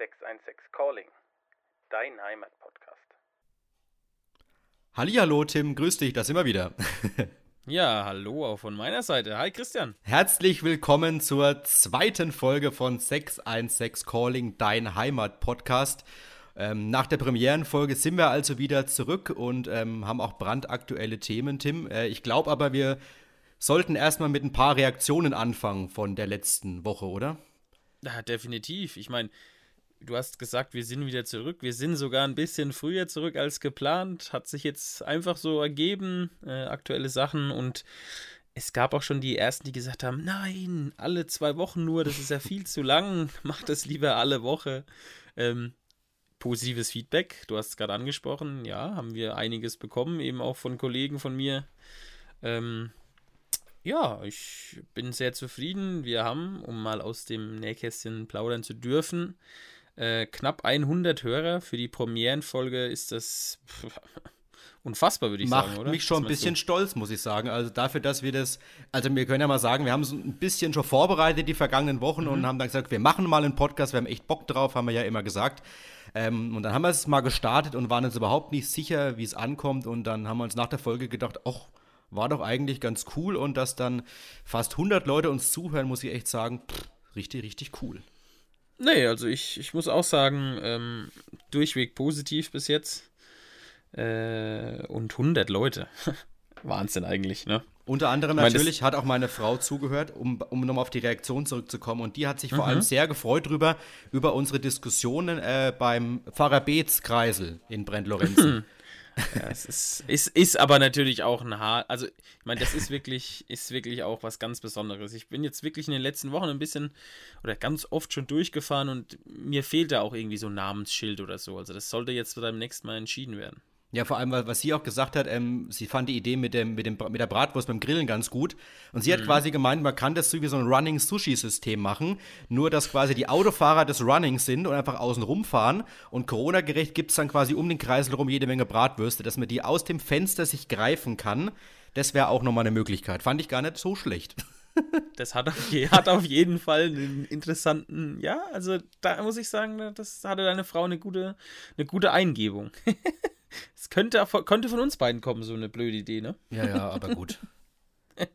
616 Calling, dein Heimatpodcast. Hallihallo Tim, grüß dich, das wir wieder. ja, hallo auch von meiner Seite. Hi Christian. Herzlich willkommen zur zweiten Folge von 616 Calling, dein Heimatpodcast. Ähm, nach der Premierenfolge sind wir also wieder zurück und ähm, haben auch brandaktuelle Themen, Tim. Äh, ich glaube aber, wir sollten erstmal mit ein paar Reaktionen anfangen von der letzten Woche, oder? Ja, definitiv. Ich meine, du hast gesagt, wir sind wieder zurück. Wir sind sogar ein bisschen früher zurück als geplant. Hat sich jetzt einfach so ergeben, äh, aktuelle Sachen. Und es gab auch schon die ersten, die gesagt haben: Nein, alle zwei Wochen nur, das ist ja viel zu lang. Mach das lieber alle Woche. Ähm, positives Feedback, du hast es gerade angesprochen. Ja, haben wir einiges bekommen, eben auch von Kollegen von mir. Ähm, ja, ich bin sehr zufrieden. Wir haben, um mal aus dem Nähkästchen plaudern zu dürfen, äh, knapp 100 Hörer. Für die Premierenfolge ist das pff, unfassbar, würde ich Macht sagen, oder? Macht mich schon ein bisschen so? stolz, muss ich sagen. Also dafür, dass wir das, also wir können ja mal sagen, wir haben so ein bisschen schon vorbereitet die vergangenen Wochen mhm. und haben dann gesagt, wir machen mal einen Podcast, wir haben echt Bock drauf, haben wir ja immer gesagt. Ähm, und dann haben wir es mal gestartet und waren uns überhaupt nicht sicher, wie es ankommt. Und dann haben wir uns nach der Folge gedacht, ach, war doch eigentlich ganz cool und dass dann fast 100 Leute uns zuhören, muss ich echt sagen, pff, richtig, richtig cool. Nee, also ich, ich muss auch sagen, ähm, durchweg positiv bis jetzt. Äh, und 100 Leute. Wahnsinn eigentlich, ne? Unter anderem meine, natürlich hat auch meine Frau zugehört, um, um nochmal auf die Reaktion zurückzukommen. Und die hat sich vor mhm. allem sehr gefreut drüber, über unsere Diskussionen äh, beim Pfarrer Beetz Kreisel in Brent-Lorenzen. Es ist, ist, ist aber natürlich auch ein Haar. Also, ich meine, das ist wirklich, ist wirklich auch was ganz Besonderes. Ich bin jetzt wirklich in den letzten Wochen ein bisschen oder ganz oft schon durchgefahren und mir fehlt da auch irgendwie so ein Namensschild oder so. Also, das sollte jetzt beim nächsten Mal entschieden werden. Ja, vor allem, was sie auch gesagt hat, ähm, sie fand die Idee mit, dem, mit, dem, mit der Bratwurst beim Grillen ganz gut. Und sie mhm. hat quasi gemeint, man kann das so wie so ein Running-Sushi-System machen. Nur, dass quasi die Autofahrer des Runnings sind und einfach außen rumfahren. Und Corona-gerecht gibt es dann quasi um den Kreisel rum jede Menge Bratwürste, dass man die aus dem Fenster sich greifen kann. Das wäre auch nochmal eine Möglichkeit. Fand ich gar nicht so schlecht. Das hat auf, je, hat auf jeden Fall einen interessanten, ja, also da muss ich sagen, das hatte deine Frau eine gute, eine gute Eingebung. Es könnte, könnte von uns beiden kommen, so eine blöde Idee, ne? Ja, ja, aber gut.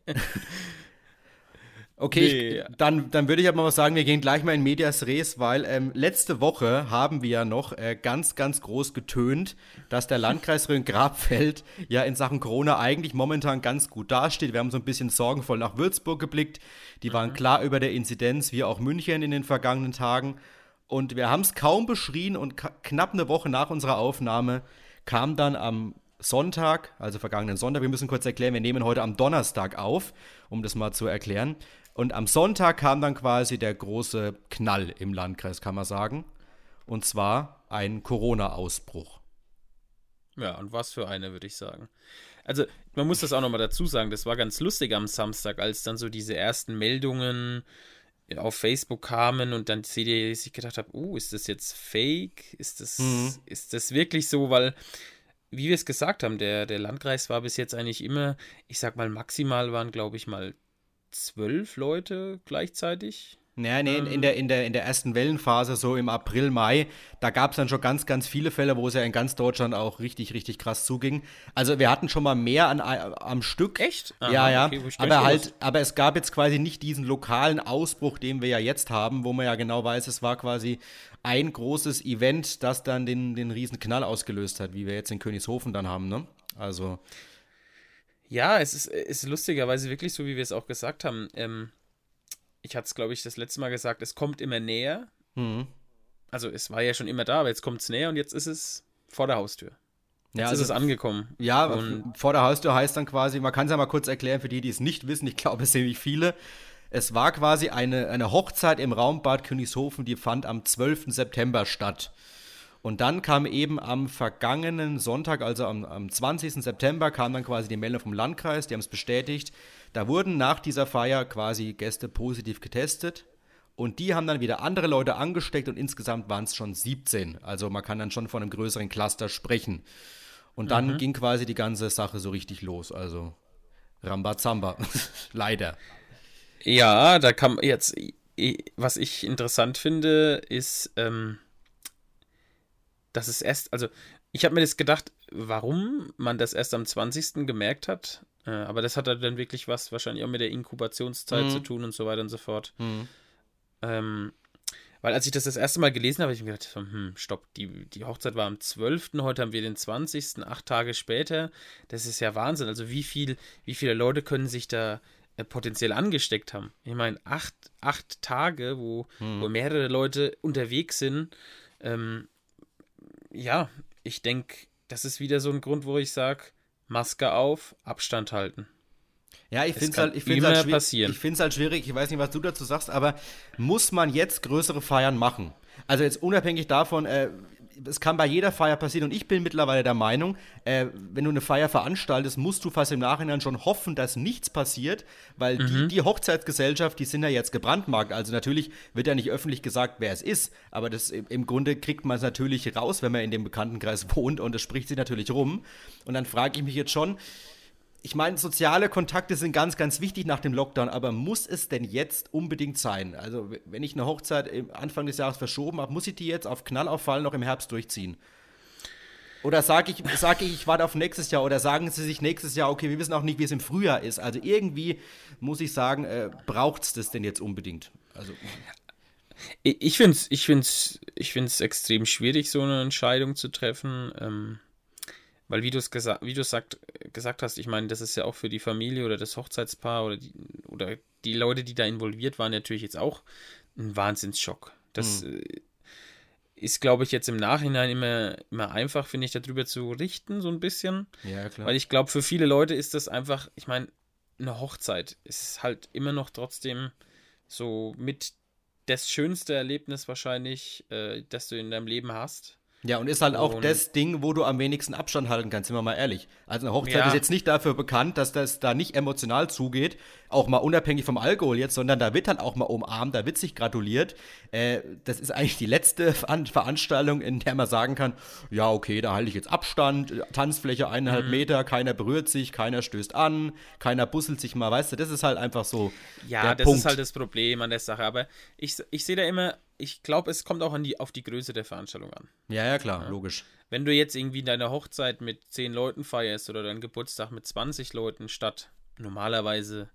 Okay, nee. ich, dann, dann würde ich aber mal sagen, wir gehen gleich mal in Medias Res, weil ähm, letzte Woche haben wir ja noch äh, ganz, ganz groß getönt, dass der Landkreis Rhön-Grabfeld ja in Sachen Corona eigentlich momentan ganz gut dasteht. Wir haben so ein bisschen sorgenvoll nach Würzburg geblickt. Die waren mhm. klar über der Inzidenz, wie auch München in den vergangenen Tagen. Und wir haben es kaum beschrien und knapp eine Woche nach unserer Aufnahme kam dann am Sonntag, also vergangenen Sonntag, wir müssen kurz erklären, wir nehmen heute am Donnerstag auf, um das mal zu erklären. Und am Sonntag kam dann quasi der große Knall im Landkreis, kann man sagen. Und zwar ein Corona-Ausbruch. Ja, und was für eine, würde ich sagen. Also, man muss das auch nochmal dazu sagen, das war ganz lustig am Samstag, als dann so diese ersten Meldungen auf Facebook kamen und dann CD sich gedacht habe, oh, ist das jetzt fake? Ist das, mhm. ist das wirklich so? Weil, wie wir es gesagt haben, der, der Landkreis war bis jetzt eigentlich immer, ich sag mal, maximal waren, glaube ich, mal zwölf Leute gleichzeitig naja, nee, in, in, der, in, der, in der ersten Wellenphase, so im April, Mai, da gab es dann schon ganz, ganz viele Fälle, wo es ja in ganz Deutschland auch richtig, richtig krass zuging. Also wir hatten schon mal mehr an, am Stück. Echt? Aha, ja, ja. Okay, aber halt, aber es gab jetzt quasi nicht diesen lokalen Ausbruch, den wir ja jetzt haben, wo man ja genau weiß, es war quasi ein großes Event, das dann den, den riesen Knall ausgelöst hat, wie wir jetzt in Königshofen dann haben, ne? Also. Ja, es ist, ist lustigerweise wirklich so, wie wir es auch gesagt haben. Ähm, ich hatte es, glaube ich, das letzte Mal gesagt, es kommt immer näher. Mhm. Also es war ja schon immer da, aber jetzt kommt es näher und jetzt ist es vor der Haustür. Jetzt ja, also, ist es angekommen. Ja, und vor der Haustür heißt dann quasi, man kann es ja mal kurz erklären für die, die es nicht wissen, ich glaube, es sind nicht viele. Es war quasi eine, eine Hochzeit im Raumbad Königshofen, die fand am 12. September statt. Und dann kam eben am vergangenen Sonntag, also am, am 20. September, kam dann quasi die Meldung vom Landkreis, die haben es bestätigt, da wurden nach dieser Feier quasi Gäste positiv getestet und die haben dann wieder andere Leute angesteckt und insgesamt waren es schon 17. Also man kann dann schon von einem größeren Cluster sprechen. Und dann mhm. ging quasi die ganze Sache so richtig los. Also Rambazamba. Leider. Ja, da kam jetzt, was ich interessant finde, ist, ähm, dass es erst, also ich habe mir das gedacht, warum man das erst am 20. gemerkt hat. Äh, aber das hat dann wirklich was wahrscheinlich auch mit der Inkubationszeit mhm. zu tun und so weiter und so fort. Mhm. Ähm, weil als ich das das erste Mal gelesen habe, habe ich mir gedacht, hm, stopp, die, die Hochzeit war am 12., heute haben wir den 20., acht Tage später. Das ist ja Wahnsinn. Also wie viel, wie viele Leute können sich da äh, potenziell angesteckt haben? Ich meine, acht, acht Tage, wo, hm. wo mehrere Leute unterwegs sind. Ähm, ja, ich denke, das ist wieder so ein Grund, wo ich sage, Maske auf, Abstand halten. Ja, ich finde es halt, ich halt, passieren. ich find's halt schwierig, ich weiß nicht, was du dazu sagst, aber muss man jetzt größere Feiern machen? Also jetzt unabhängig davon, äh, es kann bei jeder Feier passieren und ich bin mittlerweile der Meinung, äh, wenn du eine Feier veranstaltest, musst du fast im Nachhinein schon hoffen, dass nichts passiert, weil mhm. die, die, Hochzeitsgesellschaft, die sind ja jetzt gebrandmarkt. Also natürlich wird ja nicht öffentlich gesagt, wer es ist, aber das im Grunde kriegt man es natürlich raus, wenn man in dem Bekanntenkreis wohnt und es spricht sich natürlich rum. Und dann frage ich mich jetzt schon, ich meine, soziale Kontakte sind ganz, ganz wichtig nach dem Lockdown, aber muss es denn jetzt unbedingt sein? Also, wenn ich eine Hochzeit Anfang des Jahres verschoben habe, muss ich die jetzt auf Knallauffall noch im Herbst durchziehen? Oder sage ich, sag ich, ich warte auf nächstes Jahr? Oder sagen sie sich nächstes Jahr, okay, wir wissen auch nicht, wie es im Frühjahr ist. Also irgendwie muss ich sagen, äh, braucht es das denn jetzt unbedingt? Also. Ich finde es ich find's, ich find's extrem schwierig, so eine Entscheidung zu treffen. Ähm, weil wie du es gesagt, wie du sagt, gesagt hast, ich meine, das ist ja auch für die Familie oder das Hochzeitspaar oder die, oder die Leute, die da involviert waren, natürlich jetzt auch ein Wahnsinnsschock. Das mhm. ist, glaube ich, jetzt im Nachhinein immer, immer einfach, finde ich, darüber zu richten, so ein bisschen. Ja, klar. Weil ich glaube, für viele Leute ist das einfach, ich meine, eine Hochzeit ist halt immer noch trotzdem so mit das schönste Erlebnis wahrscheinlich, äh, das du in deinem Leben hast. Ja, und ist halt auch und das Ding, wo du am wenigsten Abstand halten kannst, sind wir mal ehrlich. Also eine Hochzeit ja. ist jetzt nicht dafür bekannt, dass das da nicht emotional zugeht, auch mal unabhängig vom Alkohol jetzt, sondern da wird dann auch mal umarmt, da wird sich gratuliert. Äh, das ist eigentlich die letzte Veranstaltung, in der man sagen kann, ja, okay, da halte ich jetzt Abstand, Tanzfläche eineinhalb mhm. Meter, keiner berührt sich, keiner stößt an, keiner busselt sich mal, weißt du, das ist halt einfach so. Ja, das Punkt. ist halt das Problem an der Sache. Aber ich, ich sehe da immer, ich glaube, es kommt auch an die, auf die Größe der Veranstaltung an. Ja, ja, klar, ja. logisch. Wenn du jetzt irgendwie deine Hochzeit mit 10 Leuten feierst oder deinen Geburtstag mit 20 Leuten statt normalerweise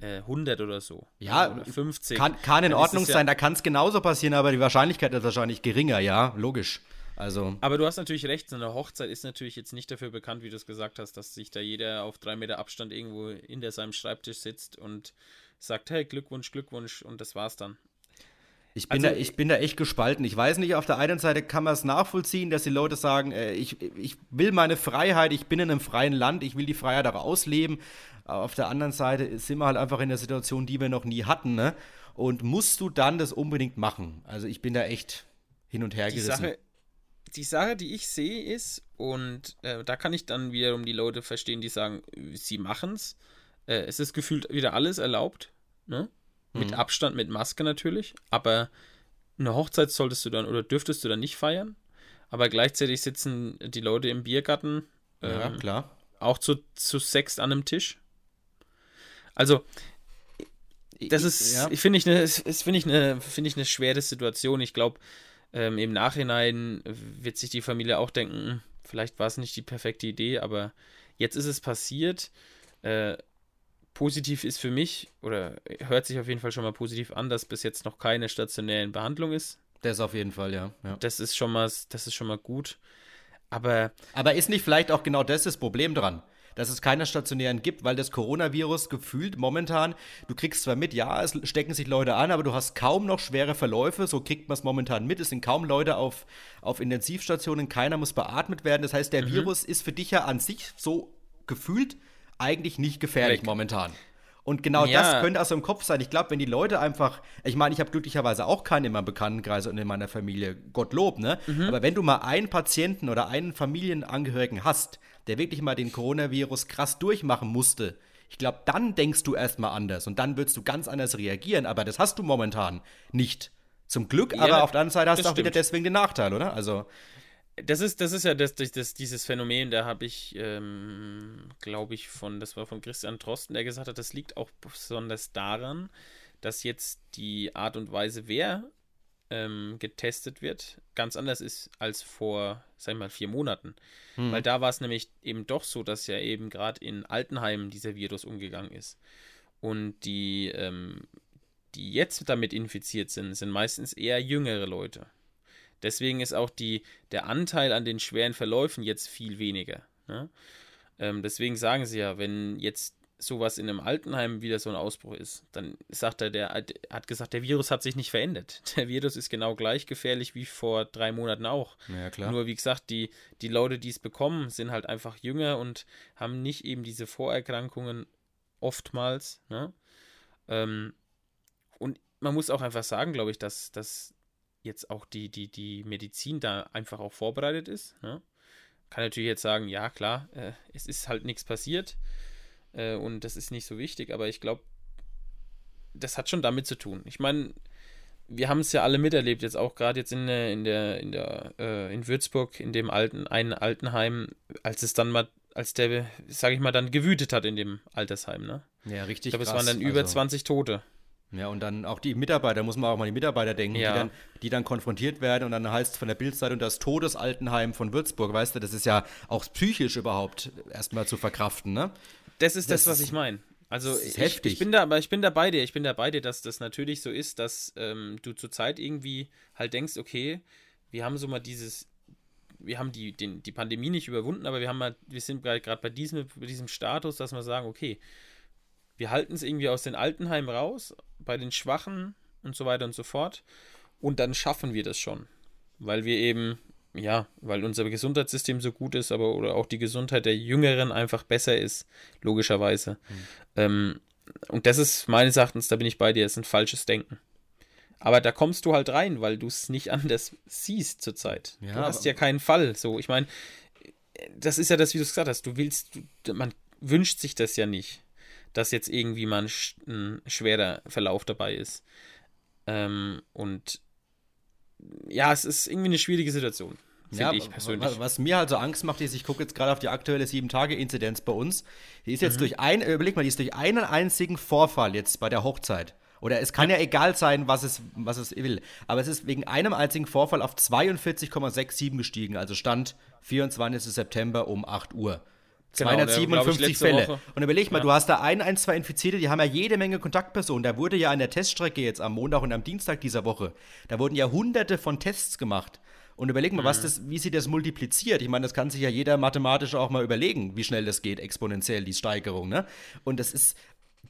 äh, 100 oder so. Ja, oder 50. Kann, kann in Ordnung sein, ja, da kann es genauso passieren, aber die Wahrscheinlichkeit ist wahrscheinlich geringer, ja, logisch. Also. Aber du hast natürlich recht, so eine Hochzeit ist natürlich jetzt nicht dafür bekannt, wie du es gesagt hast, dass sich da jeder auf drei Meter Abstand irgendwo hinter seinem Schreibtisch sitzt und sagt, hey, Glückwunsch, Glückwunsch und das war's dann. Ich bin, also, da, ich bin da echt gespalten. Ich weiß nicht, auf der einen Seite kann man es nachvollziehen, dass die Leute sagen, äh, ich, ich will meine Freiheit, ich bin in einem freien Land, ich will die Freiheit auch ausleben. Aber auf der anderen Seite sind wir halt einfach in der Situation, die wir noch nie hatten. Ne? Und musst du dann das unbedingt machen? Also ich bin da echt hin und her die gerissen. Sache, die Sache, die ich sehe, ist, und äh, da kann ich dann wiederum die Leute verstehen, die sagen, sie machen es. Äh, es ist gefühlt wieder alles erlaubt. Ne? Mit mhm. Abstand, mit Maske natürlich. Aber eine Hochzeit solltest du dann oder dürftest du dann nicht feiern. Aber gleichzeitig sitzen die Leute im Biergarten. Ja, ähm, klar. Auch zu, zu sechs an einem Tisch. Also, das ist, ja. ich finde ich eine, finde ich eine, finde ich eine schwere Situation. Ich glaube, ähm, im Nachhinein wird sich die Familie auch denken, hm, vielleicht war es nicht die perfekte Idee, aber jetzt ist es passiert. Äh, positiv ist für mich, oder hört sich auf jeden Fall schon mal positiv an, dass bis jetzt noch keine stationäre Behandlung ist. Das auf jeden Fall, ja. ja. Das ist schon mal, das ist schon mal gut. Aber. Aber ist nicht vielleicht auch genau das das Problem dran? dass es keine stationären gibt, weil das Coronavirus gefühlt momentan, du kriegst zwar mit, ja, es stecken sich Leute an, aber du hast kaum noch schwere Verläufe, so kriegt man es momentan mit. Es sind kaum Leute auf, auf Intensivstationen, keiner muss beatmet werden. Das heißt, der mhm. Virus ist für dich ja an sich so gefühlt eigentlich nicht gefährlich Weg. momentan. Und genau ja. das könnte also im Kopf sein. Ich glaube, wenn die Leute einfach, ich meine, ich habe glücklicherweise auch keinen in meinem Bekanntenkreis und in meiner Familie, Gottlob, ne? Mhm. Aber wenn du mal einen Patienten oder einen Familienangehörigen hast, der wirklich mal den Coronavirus krass durchmachen musste, ich glaube, dann denkst du erstmal anders und dann würdest du ganz anders reagieren. Aber das hast du momentan nicht. Zum Glück, ja, aber auf der anderen Seite hast du auch stimmt. wieder deswegen den Nachteil, oder? Also. Das ist, das ist ja das, das, dieses Phänomen, da habe ich, ähm, glaube ich, von, das war von Christian Trosten, der gesagt hat, das liegt auch besonders daran, dass jetzt die Art und Weise, wer ähm, getestet wird, ganz anders ist als vor, sag ich mal, vier Monaten. Hm. Weil da war es nämlich eben doch so, dass ja eben gerade in Altenheimen dieser Virus umgegangen ist. Und die, ähm, die jetzt damit infiziert sind, sind meistens eher jüngere Leute. Deswegen ist auch die, der Anteil an den schweren Verläufen jetzt viel weniger. Ne? Ähm, deswegen sagen sie ja, wenn jetzt sowas in einem Altenheim wieder so ein Ausbruch ist, dann sagt er, der hat gesagt, der Virus hat sich nicht verändert. Der Virus ist genau gleich gefährlich wie vor drei Monaten auch. Ja, klar. Nur wie gesagt, die, die Leute, die es bekommen, sind halt einfach jünger und haben nicht eben diese Vorerkrankungen oftmals. Ne? Ähm, und man muss auch einfach sagen, glaube ich, dass, dass jetzt auch die, die, die Medizin da einfach auch vorbereitet ist. Ne? Kann natürlich jetzt sagen, ja klar, äh, es ist halt nichts passiert äh, und das ist nicht so wichtig, aber ich glaube, das hat schon damit zu tun. Ich meine, wir haben es ja alle miterlebt, jetzt auch gerade jetzt in der, in der, in der, äh, in Würzburg, in dem alten, einen Altenheim, als es dann mal, als der, sage ich mal, dann gewütet hat in dem Altersheim, ne? Ja, richtig. Ich glaube, es waren dann über also, 20 Tote. Ja, und dann auch die Mitarbeiter, muss man auch mal die Mitarbeiter denken, ja. die, dann, die dann konfrontiert werden und dann heißt es von der Bildzeitung das Todesaltenheim von Würzburg, weißt du, das ist ja auch psychisch überhaupt erstmal zu verkraften, ne? Das ist das, das was ich meine. Also ich, heftig. ich bin da, aber ich bin da bei dir. Ich bin da bei dir, dass das natürlich so ist, dass ähm, du zurzeit irgendwie halt denkst, okay, wir haben so mal dieses, wir haben die, den, die Pandemie nicht überwunden, aber wir haben mal, wir sind gerade bei diesem, bei diesem Status, dass wir sagen, okay, wir halten es irgendwie aus den Altenheimen raus, bei den Schwachen und so weiter und so fort. Und dann schaffen wir das schon. Weil wir eben ja, weil unser Gesundheitssystem so gut ist, aber oder auch die Gesundheit der Jüngeren einfach besser ist, logischerweise. Mhm. Ähm, und das ist meines Erachtens, da bin ich bei dir, ist ein falsches Denken. Aber da kommst du halt rein, weil du es nicht anders siehst zurzeit. Ja, du hast ja keinen Fall. So, ich meine, das ist ja das, wie du es gesagt hast. Du willst, du, man wünscht sich das ja nicht, dass jetzt irgendwie mal ein, ein schwerer Verlauf dabei ist. Ähm, und ja, es ist irgendwie eine schwierige Situation. Ja, ich persönlich. Was mir halt so Angst macht, ist, ich gucke jetzt gerade auf die aktuelle 7-Tage-Inzidenz bei uns. Die ist jetzt mhm. durch ein, überleg mal, die ist durch einen einzigen Vorfall jetzt bei der Hochzeit. Oder es kann ja, ja egal sein, was es, was es will. Aber es ist wegen einem einzigen Vorfall auf 42,67 gestiegen. Also Stand 24. September um 8 Uhr. 257 genau, Fälle. Woche. Und überleg mal, ja. du hast da ein, ein, zwei Infizierte, die haben ja jede Menge Kontaktpersonen. Da wurde ja an der Teststrecke jetzt am Montag und am Dienstag dieser Woche, da wurden ja hunderte von Tests gemacht. Und überleg mal, mhm. was das, wie sich das multipliziert. Ich meine, das kann sich ja jeder mathematisch auch mal überlegen, wie schnell das geht, exponentiell, die Steigerung. Ne? Und das ist,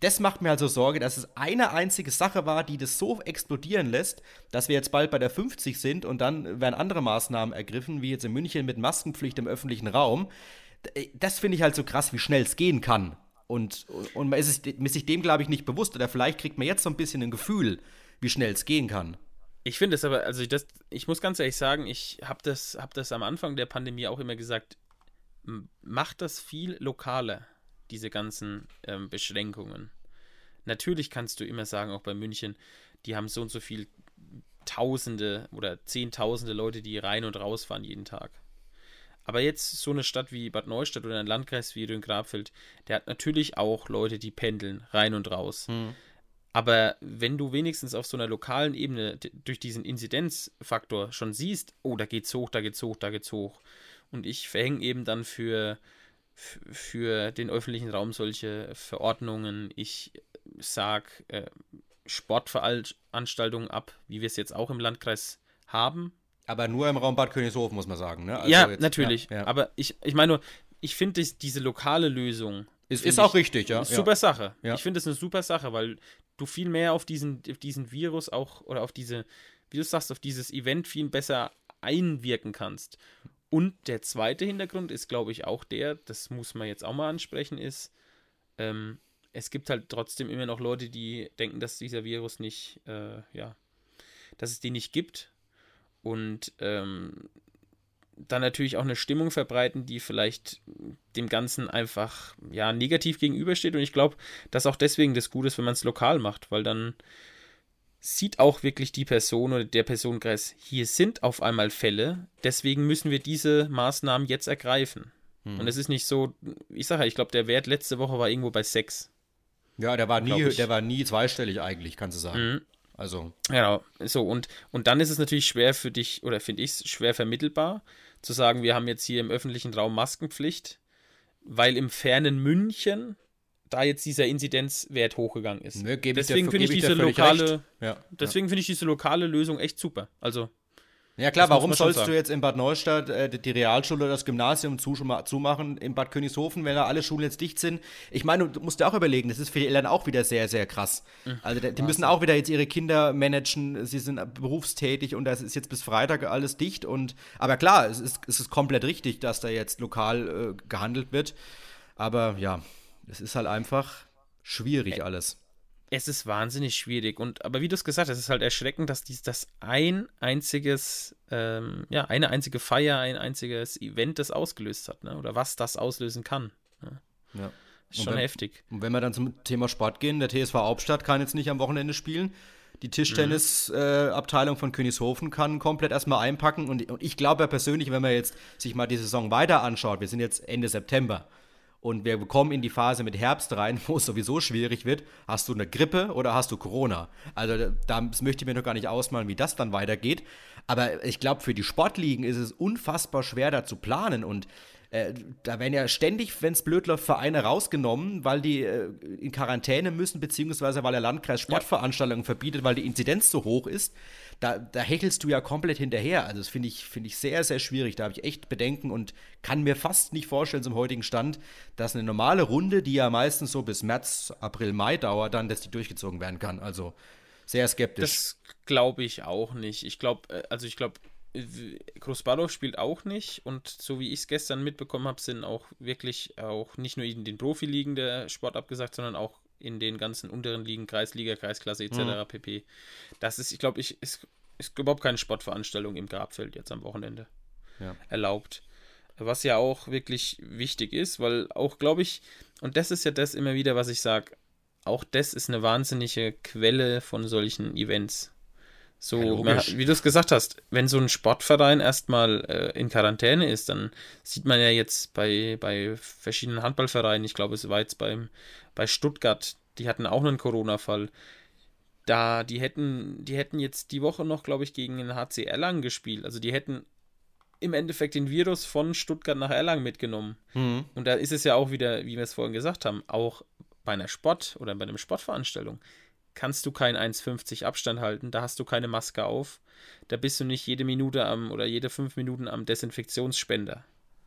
das macht mir also Sorge, dass es eine einzige Sache war, die das so explodieren lässt, dass wir jetzt bald bei der 50 sind und dann werden andere Maßnahmen ergriffen, wie jetzt in München mit Maskenpflicht im öffentlichen Raum. Das finde ich halt so krass, wie schnell es gehen kann. Und, und man ist, sich dem, glaube ich, nicht bewusst. Oder vielleicht kriegt man jetzt so ein bisschen ein Gefühl, wie schnell es gehen kann. Ich finde es aber, also das, ich muss ganz ehrlich sagen, ich habe das, hab das am Anfang der Pandemie auch immer gesagt, macht das viel lokaler, diese ganzen ähm, Beschränkungen. Natürlich kannst du immer sagen, auch bei München, die haben so und so viel Tausende oder Zehntausende Leute, die rein und raus fahren jeden Tag. Aber jetzt so eine Stadt wie Bad Neustadt oder ein Landkreis wie Rhön-Grabfeld, der hat natürlich auch Leute, die pendeln rein und raus. Hm. Aber wenn du wenigstens auf so einer lokalen Ebene durch diesen Inzidenzfaktor schon siehst, oh, da geht's hoch, da geht's hoch, da geht's hoch. Und ich verhänge eben dann für, für den öffentlichen Raum solche Verordnungen. Ich sag äh, Sportveranstaltungen ab, wie wir es jetzt auch im Landkreis haben. Aber nur im Raum Bad Königshofen, muss man sagen. Ne? Also ja, jetzt, natürlich. Ja, ja. Aber ich, ich meine nur, ich finde diese lokale Lösung. Ist, ist auch richtig, ja. Super ja. Sache. Ich finde es eine super Sache, weil du viel mehr auf diesen, auf diesen Virus auch oder auf diese, wie du sagst, auf dieses Event viel besser einwirken kannst. Und der zweite Hintergrund ist, glaube ich, auch der, das muss man jetzt auch mal ansprechen, ist, ähm, es gibt halt trotzdem immer noch Leute, die denken, dass dieser Virus nicht, äh, ja, dass es die nicht gibt. Und ähm, dann natürlich auch eine Stimmung verbreiten, die vielleicht dem Ganzen einfach ja negativ gegenübersteht. Und ich glaube, dass auch deswegen das gut ist, wenn man es lokal macht, weil dann sieht auch wirklich die Person oder der Personenkreis, hier sind auf einmal Fälle, deswegen müssen wir diese Maßnahmen jetzt ergreifen. Hm. Und es ist nicht so, ich sage ja, ich glaube, der Wert letzte Woche war irgendwo bei 6. Ja, der war nie, der war nie zweistellig eigentlich, kannst du sagen. Mhm. Also. Genau, so und, und dann ist es natürlich schwer für dich, oder finde ich es schwer vermittelbar, zu sagen, wir haben jetzt hier im öffentlichen Raum Maskenpflicht, weil im fernen München da jetzt dieser Inzidenzwert hochgegangen ist. Nö, deswegen finde ich, ich diese lokale, ja, deswegen ja. finde ich diese lokale Lösung echt super. Also ja klar, warum sollst du jetzt in Bad Neustadt äh, die Realschule oder das Gymnasium zumachen, in Bad Königshofen, wenn da alle Schulen jetzt dicht sind? Ich meine, du musst dir auch überlegen, das ist für die Eltern auch wieder sehr, sehr krass. Mhm. Also die, die müssen auch wieder jetzt ihre Kinder managen, sie sind berufstätig und das ist jetzt bis Freitag alles dicht. Und aber klar, es ist, es ist komplett richtig, dass da jetzt lokal äh, gehandelt wird. Aber ja, es ist halt einfach schwierig alles es ist wahnsinnig schwierig. Und aber wie du es gesagt hast, es ist halt erschreckend, dass dies das ein einziges, ähm, ja, eine einzige Feier, ein einziges Event das ausgelöst hat, ne? Oder was das auslösen kann. Ne? Ja. Ist schon wenn, heftig. Und wenn wir dann zum Thema Sport gehen, der TSV Hauptstadt kann jetzt nicht am Wochenende spielen. Die Tischtennisabteilung mhm. äh, von Königshofen kann komplett erstmal einpacken. Und, und ich glaube ja persönlich, wenn man jetzt sich mal die Saison weiter anschaut, wir sind jetzt Ende September und wir kommen in die Phase mit Herbst rein, wo es sowieso schwierig wird. Hast du eine Grippe oder hast du Corona? Also das möchte ich mir noch gar nicht ausmalen, wie das dann weitergeht. Aber ich glaube, für die Sportligen ist es unfassbar schwer, da zu planen. Und äh, da werden ja ständig, wenn es blöd läuft, Vereine rausgenommen, weil die äh, in Quarantäne müssen, beziehungsweise weil der Landkreis Sportveranstaltungen ja. verbietet, weil die Inzidenz so hoch ist. Da, da hechelst du ja komplett hinterher. Also das finde ich, find ich sehr, sehr schwierig. Da habe ich echt Bedenken und kann mir fast nicht vorstellen zum heutigen Stand, dass eine normale Runde, die ja meistens so bis März, April, Mai dauert, dann, dass die durchgezogen werden kann. Also sehr skeptisch. Das glaube ich auch nicht. Ich glaube, äh, also ich glaube, Großbadow spielt auch nicht und so wie ich es gestern mitbekommen habe, sind auch wirklich auch nicht nur in den Profiligen der Sport abgesagt, sondern auch in den ganzen unteren Ligen, Kreisliga, Kreisklasse etc. Mhm. pp. Das ist, ich glaube, ich ist, ist überhaupt keine Sportveranstaltung im Grabfeld jetzt am Wochenende ja. erlaubt. Was ja auch wirklich wichtig ist, weil auch, glaube ich, und das ist ja das immer wieder, was ich sage, auch das ist eine wahnsinnige Quelle von solchen Events. So, ja, wie du es gesagt hast, wenn so ein Sportverein erstmal äh, in Quarantäne ist, dann sieht man ja jetzt bei, bei verschiedenen Handballvereinen, ich glaube, es war jetzt beim, bei Stuttgart, die hatten auch einen Corona-Fall. Da, die hätten, die hätten jetzt die Woche noch, glaube ich, gegen den HC Erlangen gespielt. Also die hätten im Endeffekt den Virus von Stuttgart nach Erlangen mitgenommen. Mhm. Und da ist es ja auch wieder, wie wir es vorhin gesagt haben, auch bei einer Sport- oder bei einer Sportveranstaltung kannst du keinen 1,50 Abstand halten, da hast du keine Maske auf, da bist du nicht jede Minute am oder jede fünf Minuten am Desinfektionsspender.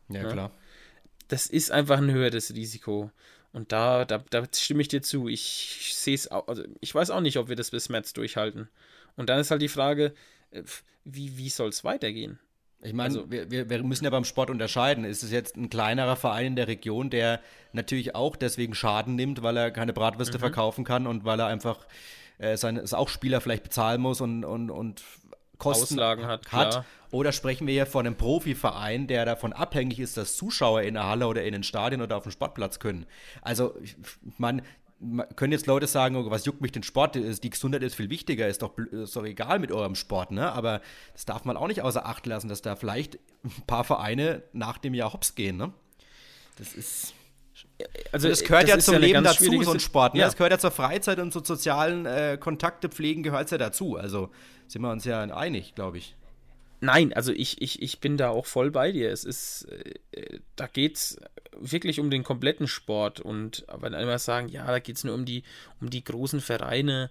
Ja, ja? klar. Das ist einfach ein höheres Risiko. Und da, da, da stimme ich dir zu. Ich sehe es auch, also ich weiß auch nicht, ob wir das bis März durchhalten. Und dann ist halt die Frage, äh, wie, wie soll es weitergehen? Ich meine, also, wir, wir, müssen ja beim Sport unterscheiden. Ist es jetzt ein kleinerer Verein in der Region, der natürlich auch deswegen Schaden nimmt, weil er keine Bratwürste mhm. verkaufen kann und weil er einfach äh, seine auch Spieler vielleicht bezahlen muss und, und, und Kosten Auslagen hat, hat. Oder sprechen wir hier von einem Profiverein, der davon abhängig ist, dass Zuschauer in der Halle oder in den Stadien oder auf dem Sportplatz können. Also, ich meine, können jetzt Leute sagen, oh, was juckt mich den Sport? Die Gesundheit ist viel wichtiger, ist doch, ist doch egal mit eurem Sport, ne? Aber das darf man auch nicht außer Acht lassen, dass da vielleicht ein paar Vereine nach dem Jahr hops gehen, ne? Das ist. Also das gehört das ja zum ja Leben dazu, so ein Sport. Ne? Ja. Das gehört ja zur Freizeit und zu sozialen äh, Kontakte pflegen gehört es ja dazu. Also sind wir uns ja einig, glaube ich. Nein, also ich, ich, ich bin da auch voll bei dir. Es ist, äh, da geht es wirklich um den kompletten Sport. Und wenn einmal sagen, ja, da geht es nur um die, um die großen Vereine,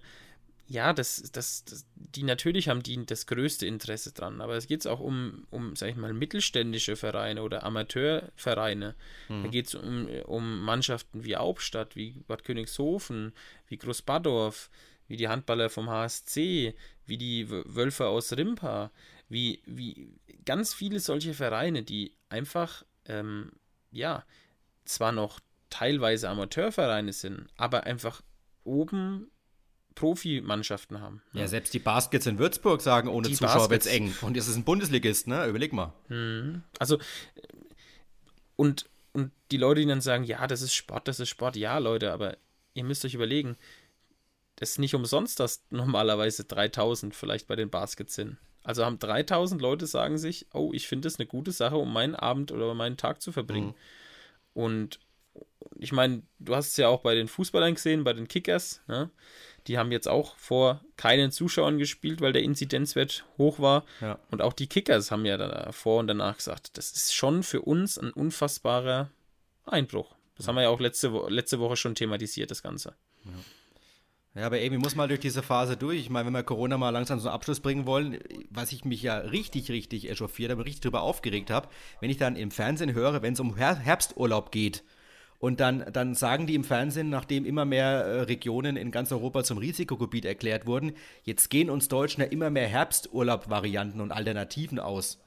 ja, das, das, das, die natürlich haben die das größte Interesse dran, aber es geht auch um, um, sag ich mal, mittelständische Vereine oder Amateurvereine. Mhm. Da geht es um, um Mannschaften wie Hauptstadt, wie Bad Königshofen, wie Großbadorf, wie die Handballer vom HSC, wie die Wölfe aus Rimpa wie, wie ganz viele solche Vereine, die einfach, ähm, ja, zwar noch teilweise Amateurvereine sind, aber einfach oben Profimannschaften haben. Ja, ja, selbst die Baskets in Würzburg sagen, ohne die Zuschauer wird es eng. Und das ist ein Bundesligist, ne? Überleg mal. Mhm. Also, und, und die Leute, die dann sagen, ja, das ist Sport, das ist Sport, ja, Leute, aber ihr müsst euch überlegen, das ist nicht umsonst, dass normalerweise 3000 vielleicht bei den Baskets sind. Also haben 3000 Leute sagen sich, oh, ich finde das eine gute Sache, um meinen Abend oder meinen Tag zu verbringen. Mhm. Und ich meine, du hast es ja auch bei den Fußballern gesehen, bei den Kickers. Ne? Die haben jetzt auch vor keinen Zuschauern gespielt, weil der Inzidenzwert hoch war. Ja. Und auch die Kickers haben ja davor und danach gesagt, das ist schon für uns ein unfassbarer Einbruch. Das haben wir ja auch letzte, letzte Woche schon thematisiert, das Ganze. Ja. Ja, aber Amy muss mal durch diese Phase durch. Ich meine, wenn wir Corona mal langsam zum Abschluss bringen wollen, was ich mich ja richtig, richtig echauffiert habe, richtig drüber aufgeregt habe, wenn ich dann im Fernsehen höre, wenn es um Herbsturlaub geht, und dann, dann sagen die im Fernsehen, nachdem immer mehr äh, Regionen in ganz Europa zum Risikogebiet erklärt wurden, jetzt gehen uns Deutschen ja immer mehr Herbsturlaub-Varianten und Alternativen aus.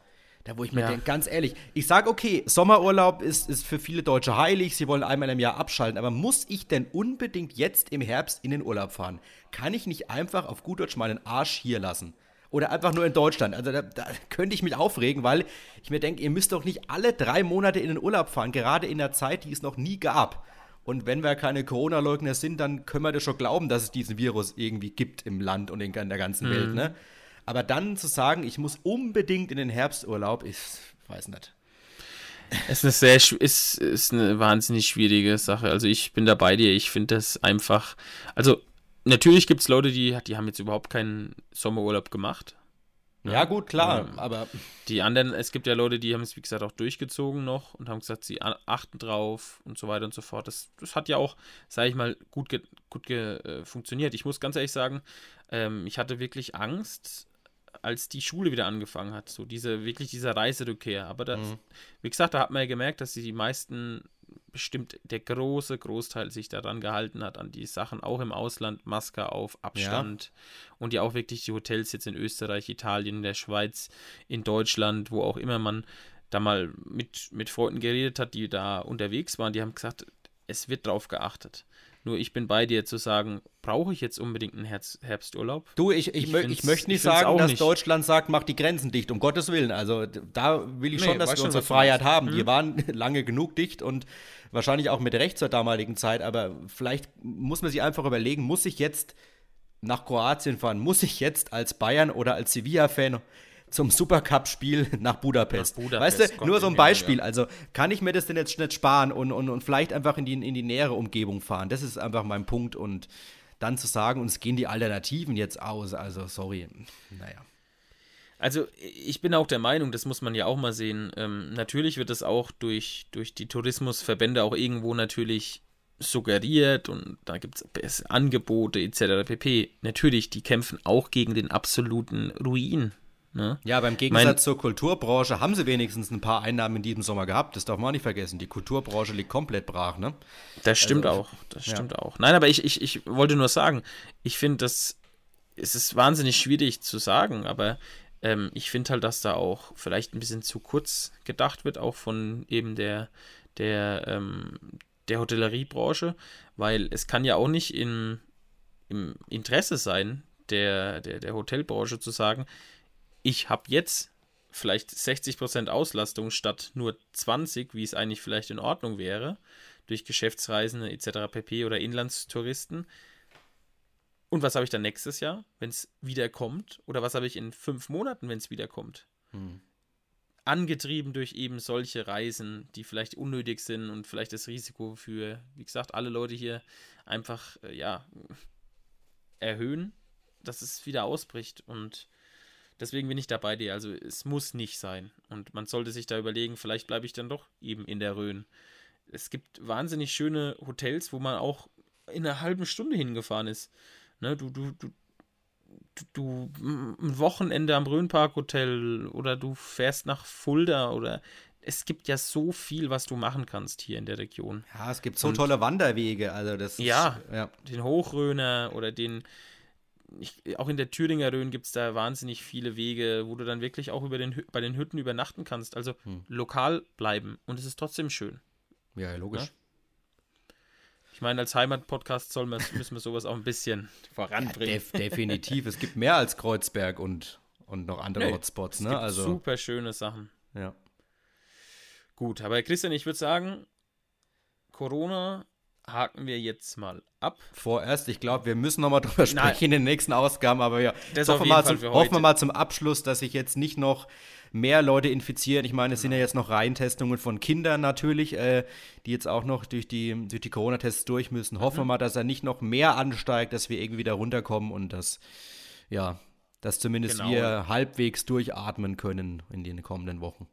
Da wo ich mir ja. denke, ganz ehrlich, ich sage, okay, Sommerurlaub ist, ist für viele Deutsche heilig, sie wollen einmal im Jahr abschalten, aber muss ich denn unbedingt jetzt im Herbst in den Urlaub fahren? Kann ich nicht einfach auf gut Deutsch meinen Arsch hier lassen? oder einfach nur in Deutschland. Also da, da könnte ich mich aufregen, weil ich mir denke, ihr müsst doch nicht alle drei Monate in den Urlaub fahren, gerade in der Zeit, die es noch nie gab. Und wenn wir keine Corona-Leugner sind, dann können wir das schon glauben, dass es diesen Virus irgendwie gibt im Land und in der ganzen mhm. Welt. Ne? Aber dann zu sagen, ich muss unbedingt in den Herbsturlaub, ich weiß nicht. Es ist eine sehr ist, ist eine wahnsinnig schwierige Sache. Also ich bin da bei dir. Ich finde das einfach. Also natürlich gibt es Leute, die, die haben jetzt überhaupt keinen Sommerurlaub gemacht. Ja, gut, klar, ähm, aber. Die anderen, es gibt ja Leute, die haben es, wie gesagt, auch durchgezogen noch und haben gesagt, sie achten drauf und so weiter und so fort. Das, das hat ja auch, sage ich mal, gut, ge, gut ge, äh, funktioniert. Ich muss ganz ehrlich sagen, ähm, ich hatte wirklich Angst, als die Schule wieder angefangen hat. So diese, wirklich dieser Reiserückkehr. Aber das, mhm. wie gesagt, da hat man ja gemerkt, dass die meisten bestimmt der große Großteil sich daran gehalten hat, an die Sachen, auch im Ausland, Maske auf, Abstand ja. und ja auch wirklich die Hotels jetzt in Österreich, Italien, in der Schweiz, in Deutschland, wo auch immer man da mal mit, mit Freunden geredet hat, die da unterwegs waren, die haben gesagt, es wird drauf geachtet. Nur ich bin bei dir zu sagen, brauche ich jetzt unbedingt einen Herz Herbsturlaub? Du, ich, ich, ich, mö ich möchte nicht sagen, dass nicht. Deutschland sagt, macht die Grenzen dicht, um Gottes Willen. Also da will ich nee, schon, dass wir unsere Freiheit haben. Mhm. Die waren lange genug dicht und wahrscheinlich auch mit Recht zur damaligen Zeit, aber vielleicht muss man sich einfach überlegen, muss ich jetzt nach Kroatien fahren? Muss ich jetzt als Bayern oder als Sevilla-Fan zum Supercup-Spiel nach Budapest. nach Budapest. Weißt du, nur so ein Beispiel. Ja. Also kann ich mir das denn jetzt nicht sparen und, und, und vielleicht einfach in die, in die nähere Umgebung fahren? Das ist einfach mein Punkt. Und dann zu sagen, uns gehen die Alternativen jetzt aus. Also, sorry. Naja. Also ich bin auch der Meinung, das muss man ja auch mal sehen. Ähm, natürlich wird es auch durch, durch die Tourismusverbände auch irgendwo natürlich suggeriert und da gibt es Angebote etc. pp. Natürlich, die kämpfen auch gegen den absoluten Ruin Ne? Ja, beim Gegensatz mein, zur Kulturbranche haben sie wenigstens ein paar Einnahmen in diesem Sommer gehabt. Das darf man auch nicht vergessen. Die Kulturbranche liegt komplett brach, ne? Das stimmt also, auch. Das ja. stimmt auch. Nein, aber ich, ich, ich wollte nur sagen, ich finde, das es ist wahnsinnig schwierig zu sagen, aber ähm, ich finde halt, dass da auch vielleicht ein bisschen zu kurz gedacht wird, auch von eben der, der, ähm, der Hotelleriebranche, weil es kann ja auch nicht in, im Interesse sein, der, der, der Hotelbranche zu sagen, ich habe jetzt vielleicht 60% Auslastung statt nur 20, wie es eigentlich vielleicht in Ordnung wäre, durch Geschäftsreisende etc. pp. oder Inlandstouristen. Und was habe ich dann nächstes Jahr, wenn es wieder kommt? Oder was habe ich in fünf Monaten, wenn es wieder kommt? Hm. Angetrieben durch eben solche Reisen, die vielleicht unnötig sind und vielleicht das Risiko für, wie gesagt, alle Leute hier einfach, äh, ja, erhöhen, dass es wieder ausbricht. Und Deswegen bin ich da bei dir. Also es muss nicht sein. Und man sollte sich da überlegen, vielleicht bleibe ich dann doch eben in der Rhön. Es gibt wahnsinnig schöne Hotels, wo man auch in einer halben Stunde hingefahren ist. Ne, du, du, du, du, ein Wochenende am Rhönpark Hotel oder du fährst nach Fulda oder es gibt ja so viel, was du machen kannst hier in der Region. Ja, es gibt so Und, tolle Wanderwege. Also das ja, ist, ja, den Hochröner oder den, ich, auch in der Thüringer Rhön gibt es da wahnsinnig viele Wege, wo du dann wirklich auch über den, bei den Hütten übernachten kannst. Also hm. lokal bleiben. Und es ist trotzdem schön. Ja, logisch. Ja? Ich meine, als Heimatpodcast soll müssen wir sowas auch ein bisschen voranbringen. Ja, def definitiv. es gibt mehr als Kreuzberg und, und noch andere nee, Hotspots. Ne? also, super schöne Sachen. Ja. Gut, aber Christian, ich würde sagen, Corona haken wir jetzt mal ab. Vorerst, ich glaube, wir müssen nochmal drüber sprechen Nein. in den nächsten Ausgaben, aber ja, hoffen, wir mal zum, hoffen wir mal zum Abschluss, dass sich jetzt nicht noch mehr Leute infizieren. Ich meine, es sind ja jetzt noch Reihentestungen von Kindern natürlich, äh, die jetzt auch noch durch die, durch die Corona-Tests durch müssen. Hoffen wir mhm. mal, dass er nicht noch mehr ansteigt, dass wir irgendwie wieder runterkommen und dass, ja, dass zumindest genau. wir halbwegs durchatmen können in den kommenden Wochen.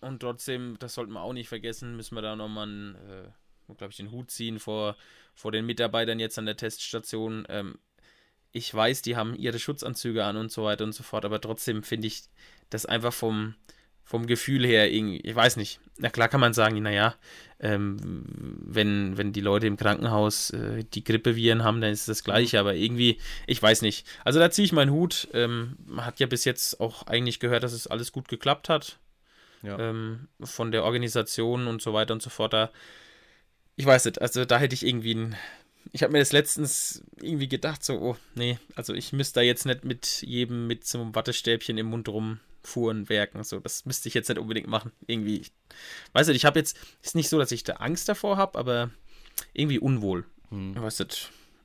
Und trotzdem, das sollten wir auch nicht vergessen, müssen wir da nochmal einen, äh, glaube ich, den Hut ziehen vor, vor den Mitarbeitern jetzt an der Teststation. Ähm, ich weiß, die haben ihre Schutzanzüge an und so weiter und so fort, aber trotzdem finde ich das einfach vom, vom Gefühl her irgendwie, ich weiß nicht. Na klar kann man sagen, naja, ähm, wenn, wenn die Leute im Krankenhaus äh, die Grippeviren haben, dann ist das Gleiche, aber irgendwie, ich weiß nicht. Also da ziehe ich meinen Hut. Ähm, man hat ja bis jetzt auch eigentlich gehört, dass es alles gut geklappt hat. Ja. Ähm, von der Organisation und so weiter und so fort. Da, ich weiß nicht, also da hätte ich irgendwie ein. Ich habe mir das letztens irgendwie gedacht, so, oh, nee, also ich müsste da jetzt nicht mit jedem mit so einem Wattestäbchen im Mund rumfuhren werken. So, das müsste ich jetzt nicht unbedingt machen. Irgendwie, ich, weiß nicht, ich habe jetzt, ist nicht so, dass ich da Angst davor habe, aber irgendwie unwohl. Hm. Weißt du,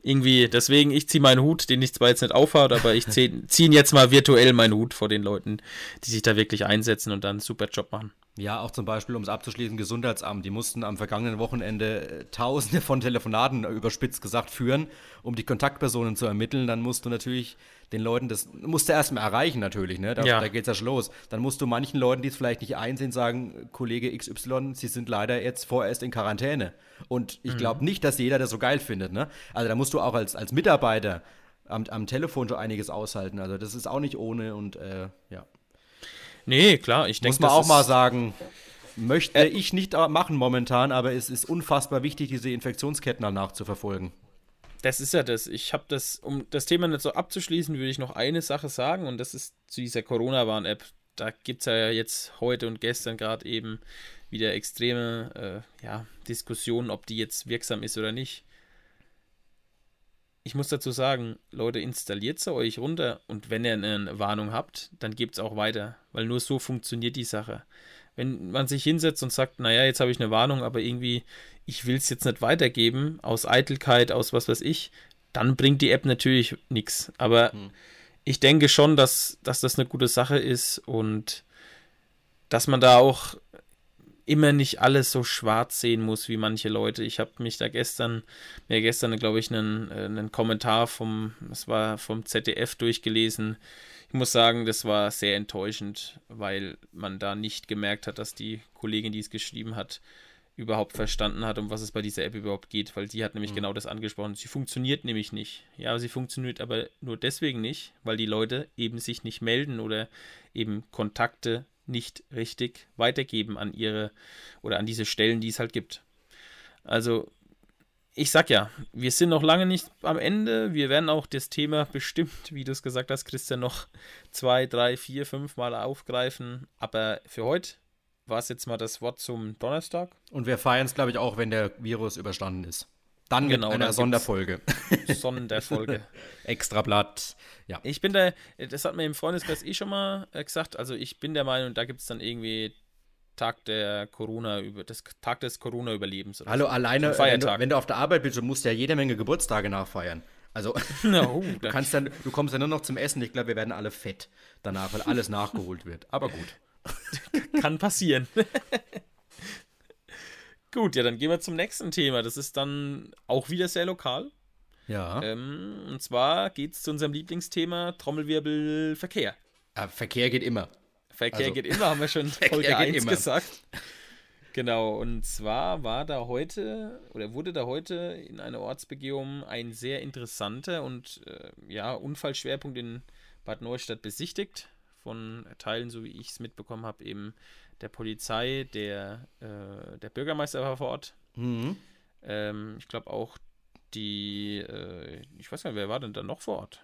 irgendwie, deswegen, ich ziehe meinen Hut, den ich zwar jetzt nicht aufhaut, aber ich ziehe zieh jetzt mal virtuell meinen Hut vor den Leuten, die sich da wirklich einsetzen und dann einen super Job machen. Ja, auch zum Beispiel, um es abzuschließen, Gesundheitsamt. Die mussten am vergangenen Wochenende äh, tausende von Telefonaten überspitzt gesagt führen, um die Kontaktpersonen zu ermitteln. Dann musst du natürlich den Leuten das, musst du erstmal erreichen natürlich, ne? Da, ja. da geht es ja schon los. Dann musst du manchen Leuten, die es vielleicht nicht einsehen, sagen, Kollege XY, sie sind leider jetzt vorerst in Quarantäne. Und ich mhm. glaube nicht, dass jeder das so geil findet, ne? Also da musst du auch als, als Mitarbeiter am, am Telefon schon einiges aushalten. Also das ist auch nicht ohne und äh, ja. Nee, klar, ich denke. Muss man auch mal sagen, möchte äh, ich nicht machen momentan, aber es ist unfassbar wichtig, diese Infektionsketten danach zu verfolgen. Das ist ja das. Ich habe das, um das Thema nicht so abzuschließen, würde ich noch eine Sache sagen und das ist zu dieser Corona-Warn-App. Da gibt es ja jetzt heute und gestern gerade eben wieder extreme äh, ja, Diskussionen, ob die jetzt wirksam ist oder nicht. Ich muss dazu sagen, Leute, installiert sie euch runter und wenn ihr eine Warnung habt, dann gebt es auch weiter, weil nur so funktioniert die Sache. Wenn man sich hinsetzt und sagt, naja, jetzt habe ich eine Warnung, aber irgendwie, ich will es jetzt nicht weitergeben, aus Eitelkeit, aus was weiß ich, dann bringt die App natürlich nichts. Aber hm. ich denke schon, dass, dass das eine gute Sache ist und dass man da auch immer nicht alles so schwarz sehen muss wie manche Leute. Ich habe mich da gestern, mir gestern, glaube ich, einen, äh, einen Kommentar vom, das war vom ZDF durchgelesen. Ich muss sagen, das war sehr enttäuschend, weil man da nicht gemerkt hat, dass die Kollegin, die es geschrieben hat, überhaupt verstanden hat, um was es bei dieser App überhaupt geht, weil die hat nämlich mhm. genau das angesprochen. Sie funktioniert nämlich nicht. Ja, sie funktioniert aber nur deswegen nicht, weil die Leute eben sich nicht melden oder eben Kontakte nicht richtig weitergeben an ihre oder an diese Stellen, die es halt gibt. Also, ich sag ja, wir sind noch lange nicht am Ende. Wir werden auch das Thema bestimmt, wie du es gesagt hast, Christian, noch zwei, drei, vier, fünf Mal aufgreifen. Aber für heute war es jetzt mal das Wort zum Donnerstag. Und wir feiern es, glaube ich, auch, wenn der Virus überstanden ist. Dann genau, mit einer Sonderfolge. Sonderfolge. Extrablatt. Ja. Ich bin da, das hat mir im Freundeskreis eh schon mal äh, gesagt. Also ich bin der Meinung, da gibt es dann irgendwie Tag der Corona über das Tag des Corona Überlebens. Hallo, so. alleine wenn du, wenn du, auf der Arbeit bist, musst du ja jede Menge Geburtstage nachfeiern. Also no, du kannst dann, du kommst ja nur noch zum Essen. Ich glaube, wir werden alle fett danach, weil alles nachgeholt wird. Aber gut. Kann passieren. Gut, ja, dann gehen wir zum nächsten Thema. Das ist dann auch wieder sehr lokal. Ja. Ähm, und zwar geht es zu unserem Lieblingsthema Trommelwirbel Verkehr. Ja, Verkehr geht immer. Verkehr also, geht immer, haben wir schon Folge 1 immer. gesagt. Genau, und zwar war da heute oder wurde da heute in einer Ortsbegehung ein sehr interessanter und äh, ja, Unfallschwerpunkt in Bad Neustadt besichtigt. Von Teilen, so wie ich es mitbekommen habe, eben der Polizei, der, äh, der Bürgermeister war vor Ort. Mhm. Ähm, ich glaube auch die, äh, ich weiß gar nicht, wer war denn da noch vor Ort?